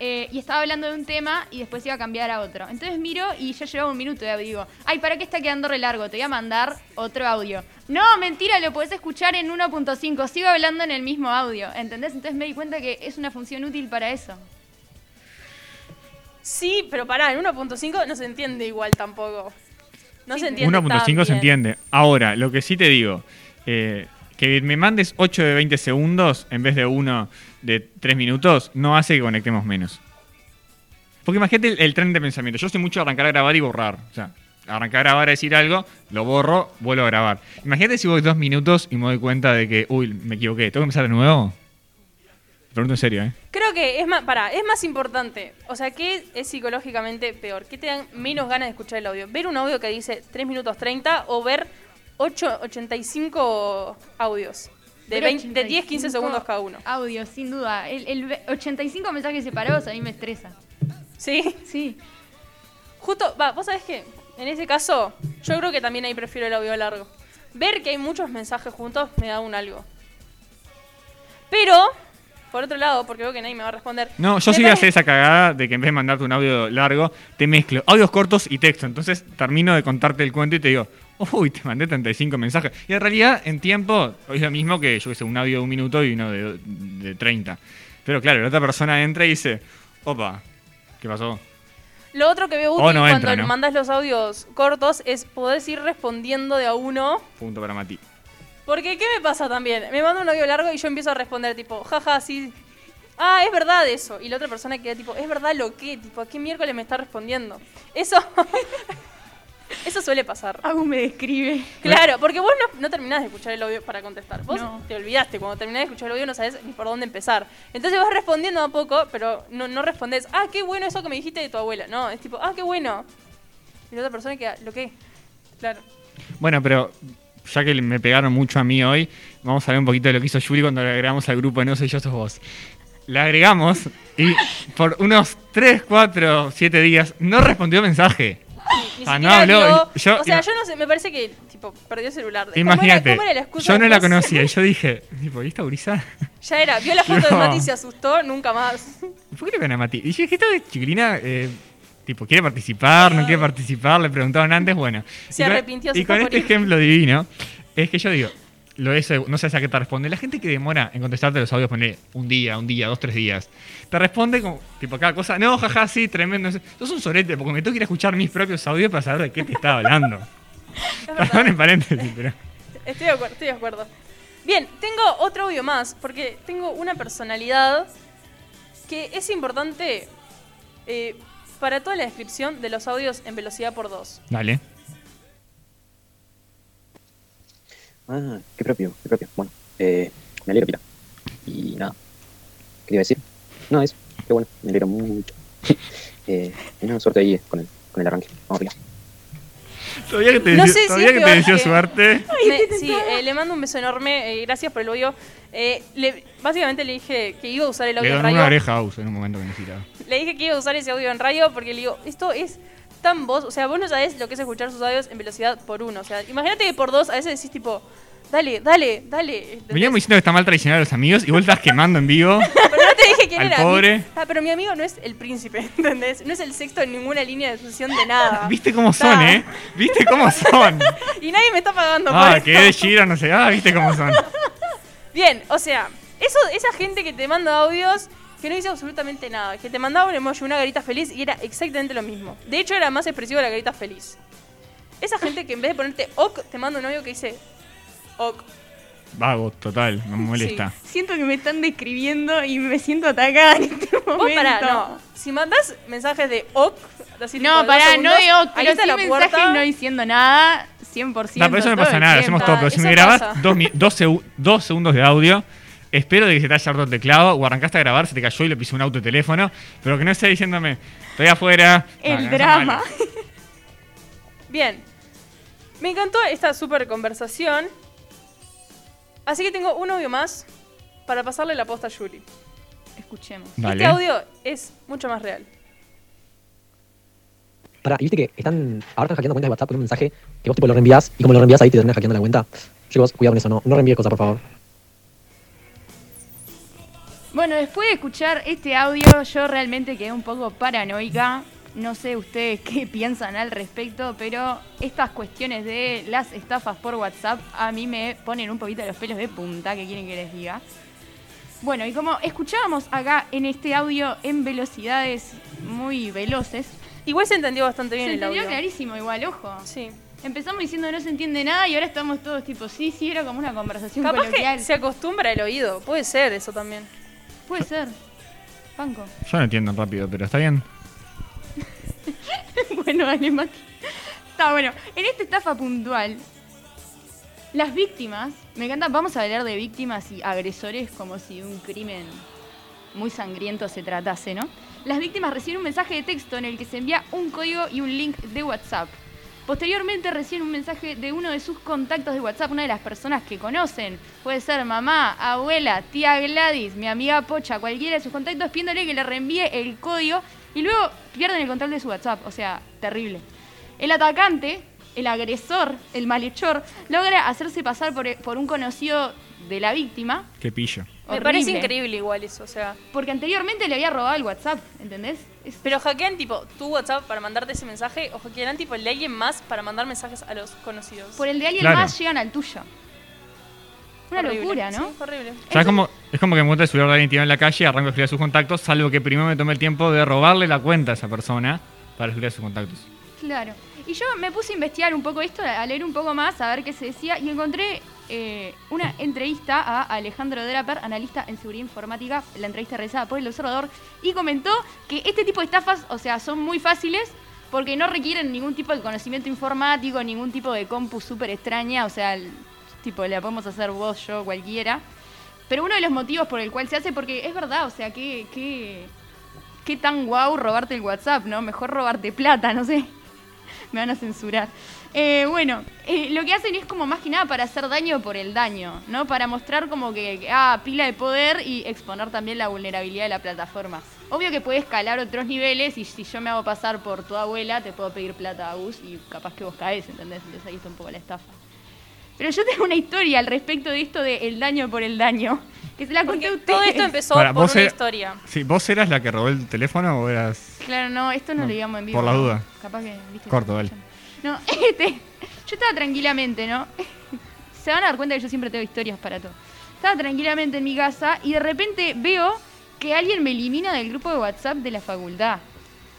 eh, y estaba hablando de un tema y después iba a cambiar a otro. Entonces miro y ya llevaba un minuto y digo, ay, ¿para qué está quedando re largo? Te voy a mandar otro audio. No, mentira, lo podés escuchar en 1.5. Sigo hablando en el mismo audio, ¿entendés? Entonces me di cuenta que es una función útil para eso. Sí, pero pará, en 1.5 no se entiende igual tampoco. No se entiende. 1.5 se entiende. Ahora, lo que sí te digo, eh, que me mandes 8 de 20 segundos en vez de uno de 3 minutos, no hace que conectemos menos. Porque imagínate el, el tren de pensamiento. Yo soy mucho de arrancar a grabar y borrar. O sea, arrancar a grabar a decir algo, lo borro, vuelvo a grabar. Imagínate si voy dos minutos y me doy cuenta de que, uy, me equivoqué. ¿Tengo que empezar de nuevo? Te pregunto en serio, ¿eh? Creo que es más, pará, es más importante. O sea, ¿qué es psicológicamente peor? ¿Qué te dan menos ganas de escuchar el audio? ¿Ver un audio que dice 3 minutos 30 o ver 8, 85 audios? De, Pero 20 de 10, 15 85 segundos cada uno. Audio, sin duda. El, el ve- 85 mensajes separados a mí me estresa. ¿Sí? Sí. Justo, va, vos sabés que en ese caso, yo creo que también ahí prefiero el audio largo. Ver que hay muchos mensajes juntos me da un algo. Pero, por otro lado, porque veo que nadie me va a responder. No, yo sí voy a hacer esa cagada de que en vez de mandarte un audio largo, te mezclo audios cortos y texto. Entonces termino de contarte el cuento y te digo, uy, te mandé 35 mensajes. Y en realidad, en tiempo, es lo mismo que yo que sé, un audio de un minuto y uno de, de 30. Pero claro, la otra persona entra y dice, opa, ¿qué pasó? Lo otro que veo útil no cuando entra, ¿no? mandas los audios cortos es poder ir respondiendo de a uno. Punto para Mati. Porque, ¿qué me pasa también? Me manda un audio largo y yo empiezo a responder, tipo, jaja, sí. Ah, es verdad eso. Y la otra persona queda tipo, ¿es verdad lo que? Tipo, ¿a qué miércoles me está respondiendo? Eso. eso suele pasar. Agu me describe. Claro, porque vos no, no terminás de escuchar el audio para contestar. Vos No. te olvidaste. Cuando terminás de escuchar el audio no sabés ni por dónde empezar. Entonces vas respondiendo a poco, pero no, no respondés. Ah, qué bueno eso que me dijiste de tu abuela. No, es tipo, ah, qué bueno. Y la otra persona queda, ¿lo qué? Claro. Bueno, pero ya que me pegaron mucho a mí hoy, vamos a ver un poquito de lo que hizo Yuri cuando le agregamos al grupo de No Soy Yo, Sos Vos. La agregamos y por unos 3, 4, 7 días no respondió mensaje. Ni Ah, no habló. Yo- o sea, yo no sé, me parece que, tipo, perdió el celular. ¿Cómo era- Imagínate, cómo era yo no la conocía y yo dije, tipo, ¿y esta gurisa? Ya era, vio la foto de. Mati y se asustó, nunca más. ¿Por qué le ven a Mati? Y yo dije, esta chiquilina, eh, tipo, ¿quiere participar? ¿No quiere participar? Le preguntaban antes, bueno. Se Y con- arrepintió, se Y con este morir. ejemplo divino, es que yo digo, lo eso, no sé a qué te responde. La gente que demora en contestarte los audios, pone un día, un día, dos, tres días. Te responde como, tipo, cada cosa, no, jaja, sí, tremendo. Sos un sorete, porque me tengo que ir a escuchar mis propios audios para saber de qué te estaba hablando. Perdón en paréntesis, pero. Estoy de acuerdo, estoy de acuerdo. Bien, tengo otro audio más, porque tengo una personalidad que es importante eh, para toda la descripción de los audios en velocidad por dos. Dale. Ah, qué propio, qué propio. Bueno, eh, me alegro, Pila. Y nada, ¿qué iba a decir? No, eso, qué bueno, me alegro mucho. eh, nada, suerte ahí con el, con el arranque. Vamos, Pila. Todavía que te No si que te que- suerte. Me- sí, eh, le mando un beso enorme, eh, gracias por el audio. Eh, le- básicamente le dije que iba a usar el Le audio en doné una radio. oreja en un momento que necesitaba. Le dije que iba a usar ese audio en radio porque le digo, esto es tan vos, o sea, vos no sabés lo que es escuchar sus audios en velocidad por uno. O sea, imagínate que por dos a veces decís tipo, dale, dale, dale. Veníamos diciendo que está mal traicionar a los amigos y vos estás quemando en vivo. Pero no te dije quién Al era. pobre. Ah, pero mi amigo no es el príncipe, ¿entendés? No es el sexto en ninguna línea de sucesión de nada. ¿Viste cómo son, eh? ¿Viste cómo son? Y nadie me está pagando Ah, por que eso. de Giro, no sé. Ah, ¿viste cómo son? Bien, o sea, eso, esa gente que te manda audios que no dice absolutamente nada, que te mandaba un emoji, una garita feliz y era exactamente lo mismo. De hecho, era más expresivo la garita feliz. Esa gente que en vez de ponerte ok, te manda un audio que dice ok. Vago, total, me molesta. Siento que me están describiendo y me siento atacada en este momento. Vos pará, no. Si mandas mensajes de ok, así No, pará, no de ok, pero sí mensajes no diciendo nada, 100%. No, pero eso no pasa nada, tiempo. hacemos todo. Pero si eso me grabás dos, segundos de audio, espero de que se te haya roto el teclado o arrancaste a grabar, se te cayó y le pisó un auto de teléfono, pero que no esté diciéndome, estoy afuera. El No, drama. Bien. Me encantó esta super conversación. Así que tengo un audio más para pasarle la posta a Yuri. Escuchemos. Este audio es mucho más real. Pará, y viste que están, ahora están hackeando cuentas de WhatsApp con un mensaje que vos tipo lo reenvías y como lo reenvías ahí te terminas hackeando la cuenta. Chicos, cuidado con eso, no, no reenvíes cosas, por favor. Bueno, después de escuchar este audio, yo realmente quedé un poco paranoica. No sé ustedes qué piensan al respecto, pero estas cuestiones de las estafas por WhatsApp a mí me ponen un poquito los pelos de punta, que quieren que les diga. Bueno, y como escuchábamos acá en este audio en velocidades muy veloces, Igual se entendió bastante bien se el entendió audio. clarísimo igual, ojo. Sí. Empezamos diciendo no se entiende nada y ahora estamos todos tipo, sí, sí, era como una conversación Capaz coloquial. que se acostumbra el oído. Puede ser eso también. Puede ser. Panco. Yo no entiendo rápido, pero está bien. bueno, dale, Mati. Está bueno. En esta estafa puntual, las víctimas, me encanta, vamos a hablar de víctimas y agresores como si un crimen muy sangriento se tratase, ¿no? Las víctimas reciben un mensaje de texto en el que se envía un código y un link de WhatsApp. Posteriormente reciben un mensaje de uno de sus contactos de WhatsApp, una de las personas que conocen. Puede ser mamá, abuela, tía Gladys, mi amiga Pocha, cualquiera de sus contactos, pidiéndole que le reenvíe el código y luego pierden el control de su WhatsApp. O sea, terrible. El atacante el agresor, el malhechor, logra hacerse pasar por, por un conocido de la víctima. Qué pillo. Me Horrible. parece increíble igual eso, o sea. Porque anteriormente le había robado el WhatsApp, ¿entendés? Es- Pero hackean tipo tu WhatsApp para mandarte ese mensaje o hackean tipo el de alguien más para mandar mensajes a los conocidos. por el de alguien Claro. más llegan al tuyo. Una Horrible. locura, ¿no? Sí, horrible. O sea, es como, es como que me celular de alguien tirado en la calle y arranco a escribir sus contactos, salvo que primero me tomé el tiempo de robarle la cuenta a esa persona para escribir a sus contactos. Claro. Y yo me puse a investigar un poco esto, a leer un poco más, a ver qué se decía, y encontré eh, una entrevista a Alejandro Draper, analista en seguridad informática, la entrevista realizada por El Observador, y comentó que este tipo de estafas, o sea, son muy fáciles porque no requieren ningún tipo de conocimiento informático, ningún tipo de compu súper extraña, o sea, el- tipo, la podemos hacer vos, yo, cualquiera. Pero uno de los motivos por el cual se hace, porque es verdad, o sea, que... que qué tan guau robarte el WhatsApp, ¿no? Mejor robarte plata, no sé. Me van a censurar. Eh, bueno, eh, lo que hacen es como más que nada para hacer daño por el daño, ¿no? Para mostrar como que, ah, pila de poder y exponer también la vulnerabilidad de la plataforma. Obvio que puede escalar otros niveles y si yo me hago pasar por tu abuela, te puedo pedir plata a vos y capaz que vos caes, ¿entendés? Entonces ahí está un poco la estafa. Pero yo tengo una historia al respecto de esto de el daño por el daño, que se la conté a ustedes. todo esto empezó Para, por una era- historia. Sí, ¿vos eras la que robó el teléfono o eras...? Claro, no, esto no, No, lo digamos en vivo. por la ¿no? duda. Capaz que, viste. Corto, dale. No, este, yo estaba tranquilamente, ¿no? Se van a dar cuenta que yo siempre tengo historias para todo. Estaba tranquilamente en mi casa y de repente veo que alguien me elimina del grupo de WhatsApp de la facultad.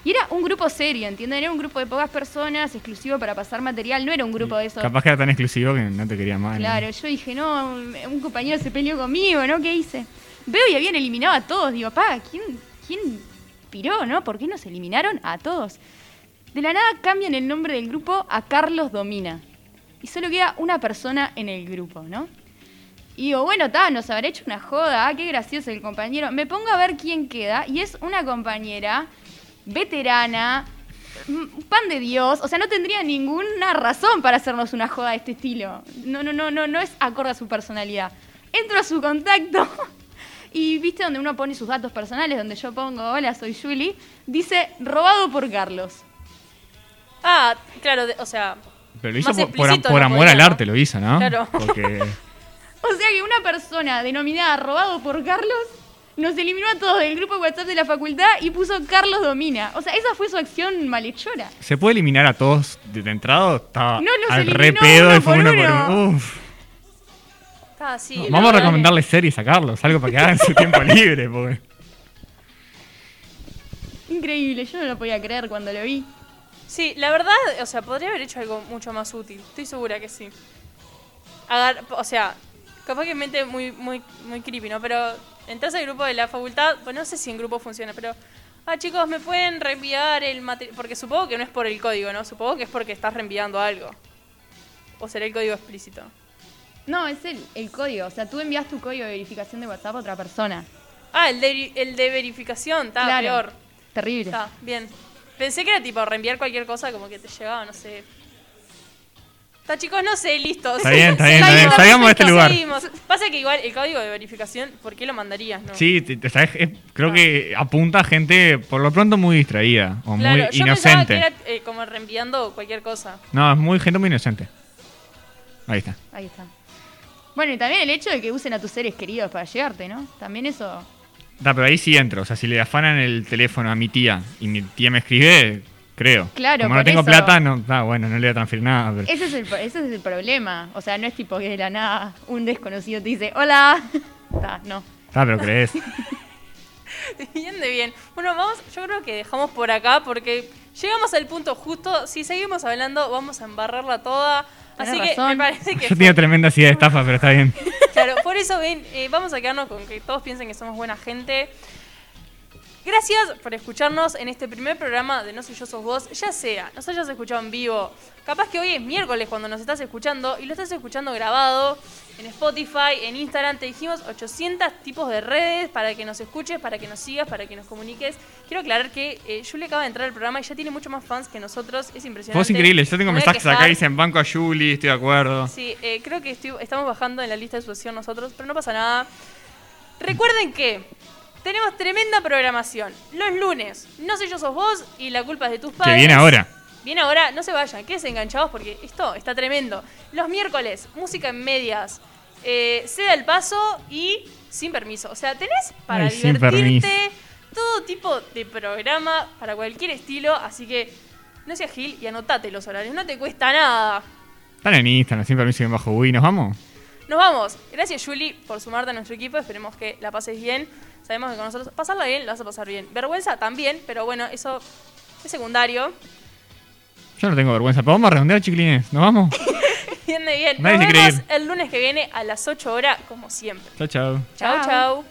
Y era un grupo serio, ¿entienden? Era un grupo de pocas personas, exclusivo para pasar material, no era un grupo de esos. Capaz que era tan exclusivo que no te quería más. ¿no? Claro, yo dije, no, un compañero se peleó conmigo, ¿no? ¿Qué hice? Veo y habían eliminado a todos. Digo, pa, ¿quién, quién piró, no? ¿Por qué nos eliminaron a todos? De la nada cambian el nombre del grupo a Carlos Domina. Y solo queda una persona en el grupo, ¿no? Y digo, bueno, está, nos habrá hecho una joda, ah, qué gracioso el compañero. Me pongo a ver quién queda y es una compañera veterana, pan de Dios, o sea, no tendría ninguna razón para hacernos una joda de este estilo. No, no, no, no, no es acorde a su personalidad. Entro a su contacto y viste donde uno pone sus datos personales, donde yo pongo, hola, soy Julie, dice robado por Carlos. Ah, claro, de- o sea, Pero lo hizo Más por, por- explícito por no amor podía, al ¿no? arte, lo hizo, ¿no? Claro. Porque O sea que una persona denominada robado por Carlos nos eliminó a todos del grupo de WhatsApp de la facultad y puso Carlos Domina. O sea, esa fue su acción malhechora. se puede eliminar a todos de, entrado. Estaba No, los al re pedo y fue uno por uno. Uf. No, vamos a verdad recomendarles series a Carlos, algo para que hagan su tiempo libre. Porque... Increíble, yo no lo podía creer cuando lo vi. Sí, la verdad, o sea, podría haber hecho algo mucho más útil. Estoy segura que sí. Agar- o sea, capaz que en mente muy, muy, muy creepy, ¿no? Pero entras al grupo de la facultad, pues no sé si en grupo funciona, pero. Ah, chicos, ¿me pueden reenviar el material? Porque supongo que no es por el código, ¿no? Supongo que es porque estás reenviando algo. O será el código explícito. No, es el, el código. O sea, tú envías tu código de verificación de WhatsApp a otra persona. Ah, el de, el de verificación, está Claro. peor. Terrible. Está, bien. Pensé que era tipo reenviar cualquier cosa, como que te llegaba, no sé. Está, chicos, no sé, listo. Está bien, está bien, está bien. Salgamos de este lugar. seguimos. Pasa que igual el código de verificación, ¿por qué lo mandarías, no? Sí, te- te- sabes, es- creo que apunta a gente por lo pronto muy distraída o Claro, muy yo pensaba que inocente. era eh, como reenviando cualquier cosa. No, es muy gente muy inocente. Ahí está. Ahí está. Bueno, y también el hecho de que usen a tus seres queridos para llegarte, ¿no? También eso. Da, pero ahí sí entro. O sea, si le afanan el teléfono a mi tía y mi tía me escribe, creo. Claro, Como no tengo eso. plata, no, ah, bueno, no le voy a transferir nada. pero- Ese es, el, ese es el problema. O sea, no es tipo que de la nada un desconocido te dice, hola. Está, no. Ah, pero crees. Bien de bien. Bueno, vamos, yo creo que dejamos por acá porque llegamos al punto justo. Si seguimos hablando, vamos a embarrarla toda. Tenés Así que razón. me parece que Yo tenía tremenda idea de estafa, pero está bien. Claro, por eso ven, eh, vamos a quedarnos con que todos piensen que somos buena gente. Gracias por escucharnos en este primer programa de No Soy Yo Sos Vos, ya sea, nos hayas escuchado en vivo, capaz que hoy es miércoles cuando nos estás escuchando y lo estás escuchando grabado en Spotify, en Instagram, te dijimos 800 tipos de redes para que nos escuches, para que nos sigas, para que nos comuniques. Quiero aclarar que eh, Julie acaba de entrar al programa y ya tiene mucho más fans que nosotros, es impresionante. Vos increíble. Yo tengo Me mensajes acá que dicen banco a Julie, estoy de acuerdo. Sí, eh, creo que estoy- estamos bajando en la lista de sucesión nosotros, pero no pasa nada. Recuerden que tenemos tremenda programación. Los lunes, no sé yo sos vos y la culpa es de tus Que padres. viene ahora. Viene ahora, no se vayan, quédense enganchados porque esto está tremendo. Los miércoles, música en medias, eh, ceda el paso y sin permiso. O sea, tenés para Ay, divertirte todo tipo de programa para cualquier estilo. Así que no seas gil y anotate los horarios, no te cuesta nada. Están en Instagram, sin permiso bien bajo Uy. ¿Nos vamos? Nos vamos. Gracias, Juli, por sumarte a nuestro equipo. Esperemos que la pases bien. Sabemos que con nosotros pasarla bien, la vas a pasar bien. Vergüenza también, pero bueno, eso es secundario. Yo no tengo vergüenza, pero vamos a redondear, chiquilines. ¿Nos vamos? Bien bien. Nadie Nos se quiere vemos ir. el lunes que viene a las 8 horas, como siempre. Chao, chao. Chao, chao.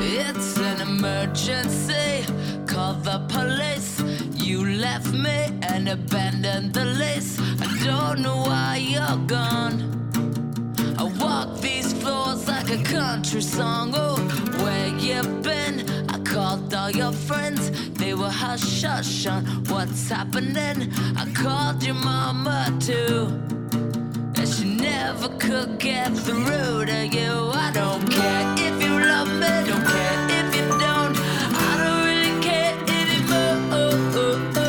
It's an emergency. Call the police. You left me and abandoned the list. I don't know why you're gone. I walk these floors like a country song. Oh, where you been? I called all your friends. They were hush hush on what's happening. I called your mama too. And she never could get through to you. I don't care if you love me, don't care if you don't. I don't really care anymore. Oh, oh, oh.